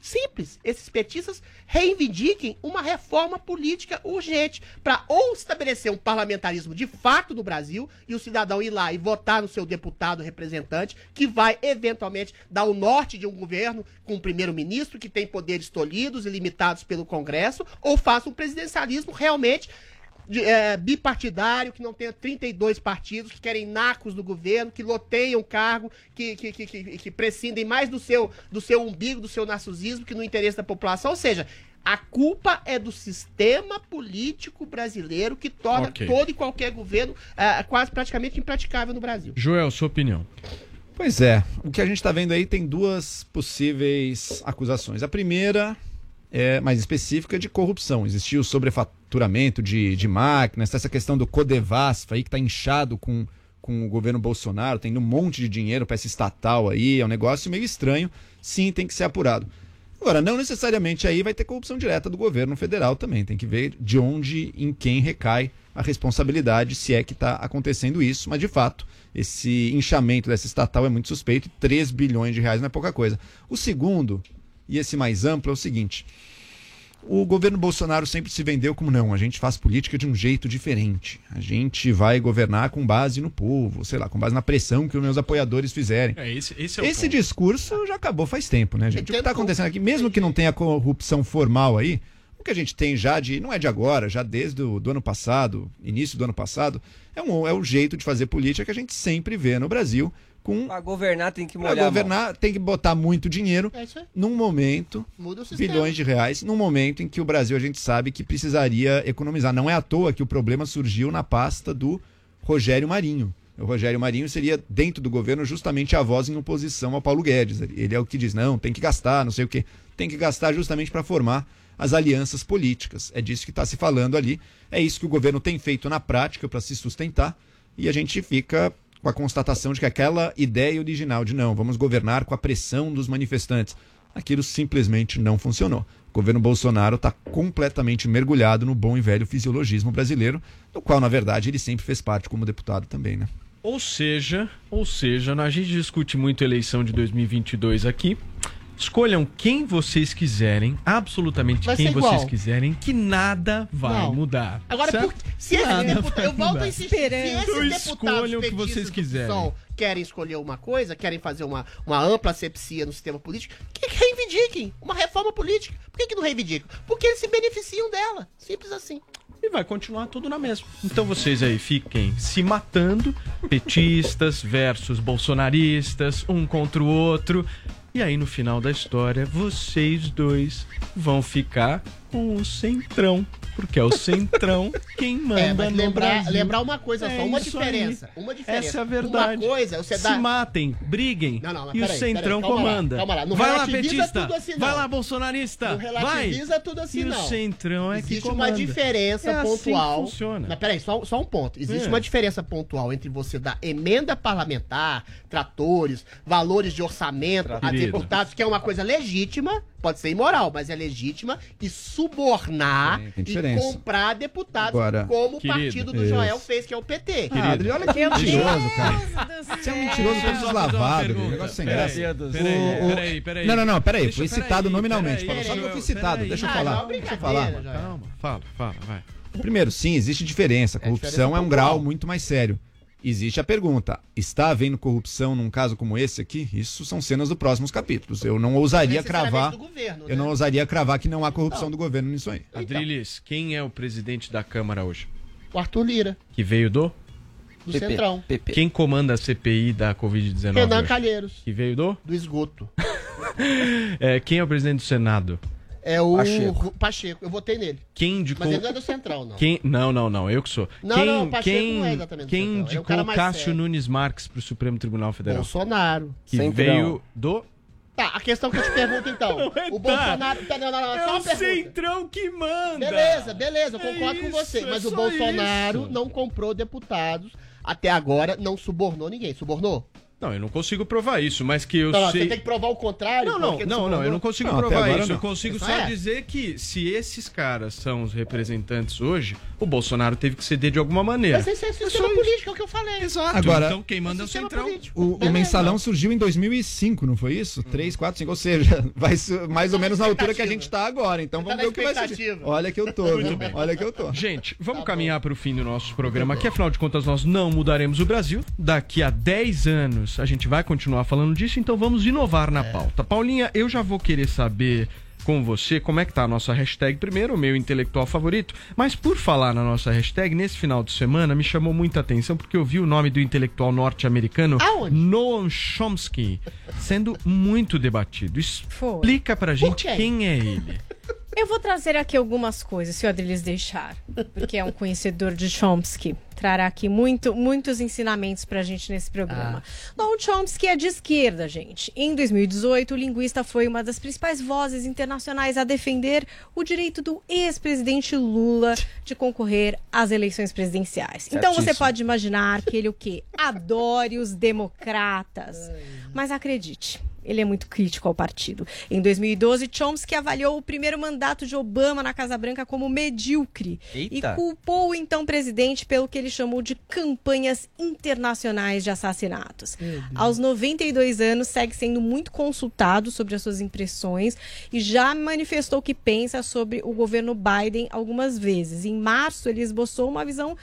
Simples. Esses petistas reivindiquem uma reforma política urgente para ou estabelecer um parlamentarismo de fato no Brasil e o cidadão ir lá e votar no seu deputado representante, que vai eventualmente dar o norte de um governo com um primeiro-ministro que tem poderes tolhidos e limitados pelo Congresso, ou faça um presidencialismo realmente de, é, bipartidário, que não tenha 32 partidos, que querem nacos do governo, que loteiam cargo, que, que, que, que, que prescindem mais do seu, do seu umbigo, do seu narcisismo, que no interesse da população. Ou seja, a culpa é do sistema político brasileiro que torna Ok. todo e qualquer governo é, quase praticamente impraticável no Brasil. Joel, sua opinião. Pois é, o que a gente está vendo aí tem duas possíveis acusações. A primeira é mais específica de corrupção. Existiu sobrefaturamento de, de máquinas, essa questão do Codevasf aí que está inchado com, com o governo Bolsonaro, tem um monte de dinheiro para essa estatal aí, é um negócio meio estranho. Sim, tem que ser apurado. Agora, não necessariamente aí vai ter corrupção direta do governo federal também. Tem que ver de onde, em quem recai a responsabilidade, se é que está acontecendo isso. Mas, de fato, esse inchamento dessa estatal é muito suspeito. e 3 bilhões de reais não é pouca coisa. O segundo, e esse mais amplo, é o seguinte. O governo Bolsonaro sempre se vendeu como não, a gente faz política de um jeito diferente. A gente vai governar com base no povo, sei lá, com base na pressão que os meus apoiadores fizerem. É, esse, esse é o Esse discurso já acabou faz tempo, né, gente? O que está acontecendo aqui, mesmo que não tenha corrupção formal aí, o que a gente tem já de. Não é de agora, já desde o do ano passado, início do ano passado, é, um, é o jeito de fazer política que a gente sempre vê no Brasil. Com, Pra governar tem que Pra molhar a mão. governar, tem que botar muito dinheiro É isso aí. num momento, Muda o sistema. bilhões de reais, num momento em que o Brasil a gente sabe que precisaria economizar. Não é à toa que o problema surgiu na pasta do Rogério Marinho. O Rogério Marinho seria, dentro do governo, justamente a voz em oposição ao Paulo Guedes. Ele é o que diz, não, tem que gastar, não sei o quê. Tem que gastar justamente para formar as alianças políticas. É disso que está se falando ali. É isso que o governo tem feito na prática para se sustentar. E a gente fica com a constatação de que aquela ideia original de não, vamos governar com a pressão dos manifestantes, aquilo simplesmente não funcionou. O governo Bolsonaro está completamente mergulhado no bom e velho fisiologismo brasileiro, do qual, na verdade, ele sempre fez parte como deputado também, né? Ou seja, ou seja, a gente discute muito eleição de 2022 aqui. Escolham quem vocês quiserem, absolutamente Vai quem vocês quiserem, que nada vai Não. mudar. Agora, por- se esse Nada deputado, eu volto a insistir, se Então deputados escolham o que petistas vocês quiserem. PSOL querem escolher uma coisa, querem fazer uma, uma ampla asepsia no sistema político, que reivindiquem uma reforma política. Por que, que não reivindicam? Porque eles se beneficiam dela. Simples assim. E vai continuar tudo na mesma. Então vocês aí fiquem se matando, petistas versus bolsonaristas, um contra o outro. E aí no final da história, vocês dois vão ficar com o centrão. Porque é o centrão quem manda É, mas no lembrar, Brasil. lembrar uma coisa É só, uma diferença. aí. Uma diferença. Essa é a verdade. Uma coisa, é você Se dá. matem, briguem. Não, não, e o peraí, centrão calma lá, comanda. calma lá. Não Vai lá, petista. tudo assim. Vai lá, bolsonarista. Não Vai. relativiza tudo assim, e não. o centrão é que Existe comanda. uma diferença É assim que pontual. funciona. Mas peraí, só, só um ponto. Existe É. uma diferença pontual entre você dar emenda parlamentar, tratores, valores de orçamento a Querido. deputados, que é uma coisa legítima, pode ser imoral, mas é legítima, e subornar Tem e comprar deputados, Agora- como o Querido. partido do Isso. Joel fez, que é o PT. Ah, Adri, olha que Meu mentiroso, cara. Deus Você é um mentiroso todo deslavado, pergunta. negócio sem graça. peraí, O- o- peraí, peraí. Não, não, não, peraí. Deixa- Foi peraí, citado nominalmente. peraí. Só que eu fui citado. peraí. Deixa eu Ah, falar. Deixa eu falar. Calma, fala, fala, vai. Primeiro, sim, existe diferença. A corrupção diferença é um grau muito mais sério. Existe a pergunta: está havendo corrupção num caso como esse aqui? Isso são cenas dos próximos capítulos. Eu não ousaria Necessariamente cravar. do governo, Eu não né? ousaria cravar que não há corrupção do governo nisso aí. Adriles, quem é o presidente da Câmara hoje? O Arthur Lira, Que veio do? do PP, Centrão. PP. Quem comanda a CPI da Covid-19? Renan hoje? Calheiros, Que veio do? do esgoto. É, quem é o presidente do Senado? É o Pacheco. Pacheco. Eu votei nele. Quem indicou. Mas ele não é do Central, não. Quem... Não, não, não, eu que sou. Não, quem não, o Pacheco quem, não é exatamente do quem Central, é indicou cara mais Cássio sério. Nunes Marques para o Supremo Tribunal Federal? Bolsonaro. Que Centrão. veio do. Tá, a questão que eu te pergunto então. o Bolsonaro. Tá, não, não, não, só uma pergunta. Centrão que manda! Beleza, beleza, eu É concordo com isso, você. é Mas o só Bolsonaro isso. não comprou deputados. Até agora não subornou ninguém. Subornou? Não, eu não consigo provar isso, mas que eu Não, sei. Você tem que provar o contrário. Não, não, não, não, eu não consigo Não, provar isso. Eu não. consigo Isso só é. dizer que se esses caras são os representantes hoje, o Bolsonaro teve que ceder de alguma maneira. Mas esse é sistema político, é o que eu falei. Exato. Agora- então quem manda é o centrão. O, o Beleza. mensalão surgiu em 2005, não foi isso? 3, 4, 5, ou seja, vai ser mais ou menos na altura que a gente tá agora. Então vamos na ver o que vai ser. expectativa. Olha que eu tô, Muito viu? bem. Olha que eu tô. Gente, vamos caminhar para o fim do nosso programa aqui. Afinal de contas, nós não mudaremos o Brasil. Daqui a 10 anos a gente vai continuar falando disso, então vamos inovar na pauta. Paulinha, eu já vou querer saber com você como é que tá a nossa hashtag. Primeiro, o meu intelectual favorito. Mas por falar na nossa hashtag, nesse final de semana me chamou muita atenção porque eu vi o nome do intelectual norte-americano Noam Chomsky sendo muito debatido. Explica pra gente quem é ele. Eu vou trazer aqui algumas coisas, se o Adriles deixar, porque é um conhecedor de Chomsky. Trará aqui muito, muitos ensinamentos pra gente nesse programa. Noam Chomsky é de esquerda, gente. Em 2018, o linguista foi uma das principais vozes internacionais a defender o direito do ex-presidente Lula de concorrer às eleições presidenciais. Então você Certíssimo. pode imaginar que ele o quê? Adore os democratas. Mas acredite, ele é muito crítico ao partido. Em 2012, Chomsky avaliou o primeiro mandato de Obama na Casa Branca como medíocre Eita. e culpou o então presidente pelo que ele chamou de campanhas internacionais de assassinatos. Aos 92 anos, segue sendo muito consultado sobre as suas impressões e já manifestou o que pensa sobre o governo Biden algumas vezes. Em março, ele esboçou uma visão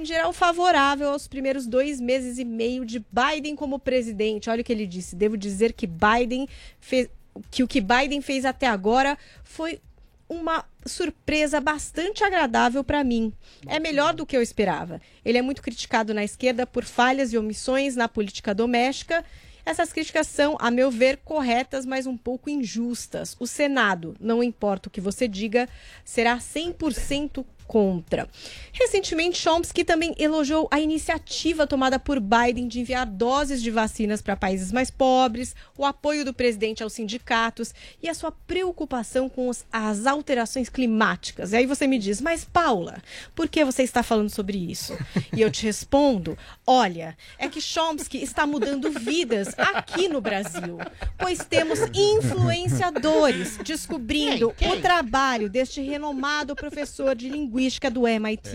em geral, favorável aos primeiros dois meses e meio de Biden como presidente. Olha o que ele disse. Devo dizer que Biden fez. Que o que Biden fez até agora foi uma surpresa bastante agradável para mim. É melhor do que eu esperava. Ele é muito criticado na esquerda por falhas e omissões na política doméstica. Essas críticas são, a meu ver, corretas, mas um pouco injustas. O Senado, não importa o que você diga, será 100% contra. Recentemente, Chomsky também elogiou a iniciativa tomada por Biden de enviar doses de vacinas para países mais pobres, o apoio do presidente aos sindicatos e a sua preocupação com os- as alterações climáticas. E aí você me diz, mas Paula, por que você está falando sobre isso? E eu te respondo, olha, é que Chomsky está mudando vidas aqui no Brasil, pois temos influenciadores descobrindo o trabalho deste renomado professor de linguística do MIT,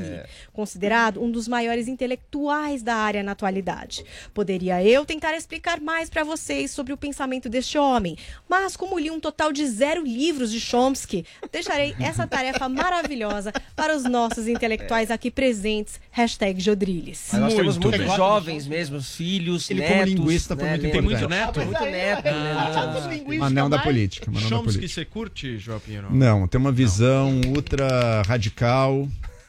considerado um dos maiores intelectuais da área na atualidade. Poderia eu tentar explicar mais para vocês sobre o pensamento deste homem, mas como li um total de zero livros de Chomsky, deixarei essa tarefa maravilhosa para os nossos intelectuais aqui presentes. Hashtag Jodriles. Mas nós temos Muito muitos jovens mesmo, filhos, Ele como netos. linguista foi né, muito importante. Muito neto? Muito neto. né? Anel da política. Da Chomsky, política. você curte, João Pinheiro? Não, tem uma visão ultra radical.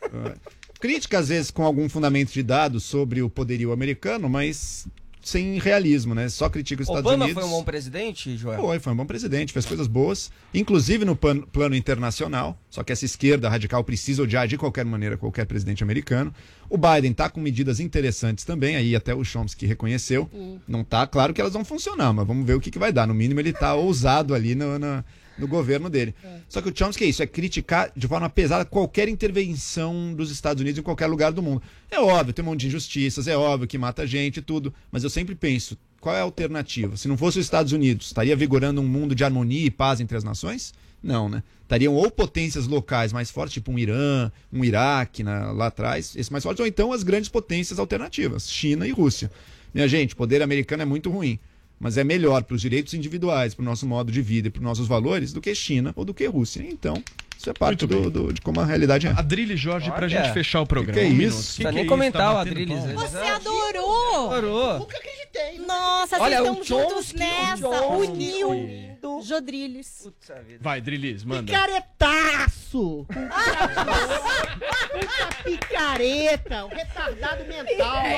Eh, Crítica, às vezes, com algum fundamento de dados sobre o poderio americano, mas sem realismo, né? Só critica os Estados Obama Unidos. foi um bom presidente, Joel? Foi, foi um bom presidente, fez coisas boas, inclusive no pan- plano internacional. Só que essa esquerda radical precisa odiar de qualquer maneira qualquer presidente americano. O Biden tá com medidas interessantes também, aí até o Chomsky reconheceu. Não tá claro que elas vão funcionar, mas vamos ver o que, que vai dar. No mínimo, ele tá ousado ali no, na- no governo dele. Só que o Chomsky é isso, é criticar de forma pesada qualquer intervenção dos Estados Unidos em qualquer lugar do mundo. É óbvio, tem um monte de injustiças, é óbvio que mata gente e tudo, mas eu sempre penso, qual é a alternativa? Se não fosse os Estados Unidos, estaria vigorando um mundo de harmonia e paz entre as nações? Não, né? Estariam ou potências locais mais fortes, tipo um Irã, um Iraque na- lá atrás, esse mais forte, ou então as grandes potências alternativas, China e Rússia. Minha gente, o poder americano é muito ruim, mas é melhor para os direitos individuais, para o nosso modo de vida e para os nossos valores do que China ou do que Rússia. Então, isso é parte do, do- de como a realidade é. Adrilles Jorge, pra Olha. gente fechar o programa. Que que é isso? Que precisa que nem é isso? comentar Tá o Adrilles? Você adorou! Adorou. Nunca acreditei. Nossa, Olha, vocês o estão juntos Chomsky, nessa. o Chomsky. Uniu. Jodriles. Vai, Drilis, manda. Picaretaço! Puta picareta! O retardado mental! Que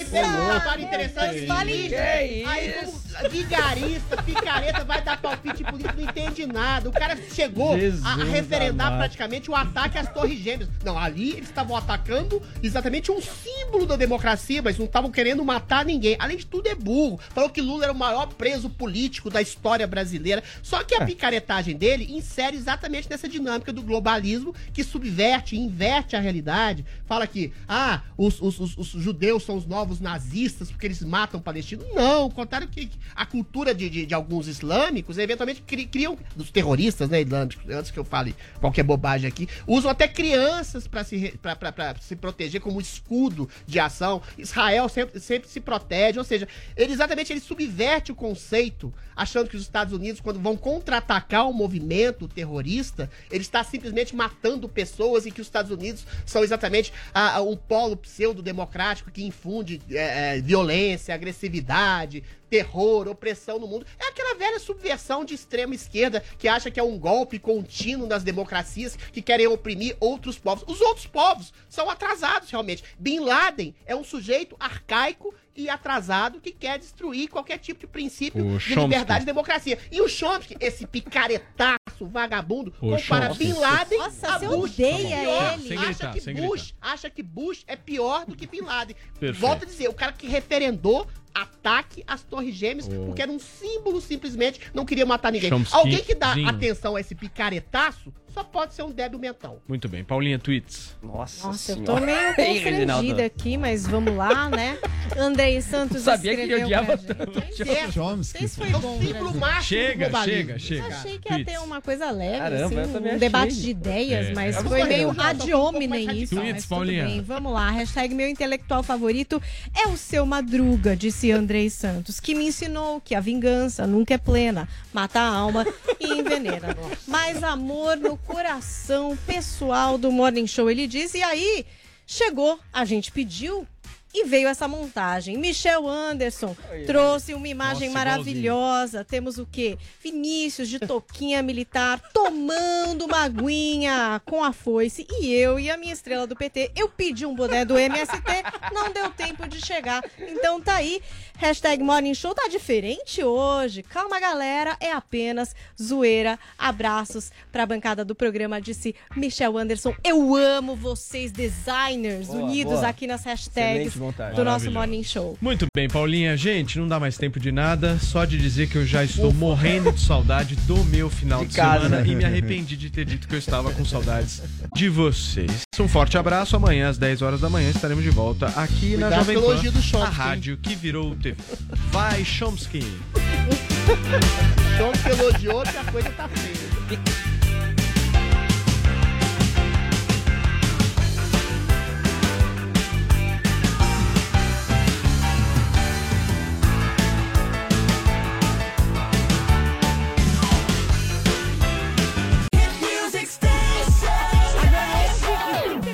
Ele fez um isso? trabalho interessante. De isso. Aí, como vigarista, picareta, vai dar palpite político, não entende nada. O cara chegou Jesus a, a referendar amado. praticamente o ataque às Torres Gêmeas. Não, ali eles estavam atacando exatamente um símbolo da democracia, mas não estavam querendo matar ninguém. Além de tudo, é burro. Falou que Lula era o maior preso político da história brasileira. Só que a picaretagem dele insere exatamente nessa dinâmica do globalismo que subverte, inverte a realidade. Fala que, ah, os, os- os- os judeus são os novos nazistas porque eles matam palestinos. Não, contrário que a cultura de, de- de alguns islâmicos eventualmente cri- criam, dos terroristas né, islâmicos, antes que eu fale qualquer bobagem aqui, usam até crianças para se, se proteger como escudo de ação. Israel sempre, sempre se protege, ou seja, ele exatamente ele subverte o conceito, achando que os Estados Unidos, quando vão contra-atacar o movimento terrorista, ele está simplesmente matando pessoas e que os Estados Unidos são exatamente ah, ah, um polo pseudo-democrático que infunde eh, eh, violência, agressividade, terror, opressão no mundo. É aquela velha subversão de extrema esquerda que acha que é um golpe contínuo das democracias que querem oprimir outros povos. Os outros povos são atrasados, realmente. Bin Laden é um sujeito arcaico e atrasado que quer destruir qualquer tipo de princípio O de Chomsky. liberdade e democracia. E o Chomsky, esse picaretaço vagabundo, O compara Chomsky. Bin Laden Nossa, a você Bush. odeia Pior. ele. Sem acha gritar, que Bush, acha que Bush é pior do que Bin Laden. Perfeito. Volto a dizer, o cara que referendou ataque às Torres Gêmeas, Oh. porque era um símbolo simplesmente, não queria matar ninguém. Chomsky Alguém que dá zinho. atenção a esse picaretaço só pode ser um débil mental. Muito bem. Paulinha, tweets. Nossa, Nossa, eu tô meio constrangida aqui, mas vamos lá, né? Andrei Santos Sabia que ele escreveu odiava pra gente. É, Chomsky. Esse foi é o bom, símbolo Brasil. máximo do Chega, globalismo. chega, chega. Eu achei que ia ter Tweets. uma coisa leve, Caramba, eu assim, também um achei. debate de ideias, É. mas Eu foi meio eu, já, ad um pouco hominem mais isso. Tweets, mas tudo Paulinha. bem, vamos lá. Hashtag meu intelectual favorito é o seu Madruga, disse Andrei Santos, que me ensinou que a vingança nunca é plena, mata a alma e envenena. Mas amor no coração pessoal do Morning Show, ele diz, e aí chegou, a gente pediu e veio essa montagem. Michel Anderson trouxe uma imagem Nossa, maravilhosa. Temos o quê? Vinícius de toquinha militar tomando uma aguinha com a foice. E eu e a minha estrela do PT. Eu pedi um boné do MST, não deu tempo de chegar. Então tá aí. Hashtag Morning Show tá diferente hoje. Calma, galera. É apenas zoeira. Abraços pra bancada do programa, disse Michel Anderson. Eu amo vocês, designers, Boa, unidos boa. aqui nas hashtags do nosso. Morning Show. Muito bem, Paulinha. Gente, não dá mais tempo de nada. Só de dizer que eu já estou morrendo de saudade do meu final de, De casa. semana e me arrependi de ter dito que eu estava com saudades de vocês. Um forte abraço. Amanhã, às 10 horas da manhã, estaremos de volta aqui na Cuidado Jovem com o Pan, do a Chomsky, rádio que virou teve. Vai, Chomsky. Chomsky elogiou que a coisa tá feia.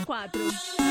quatro.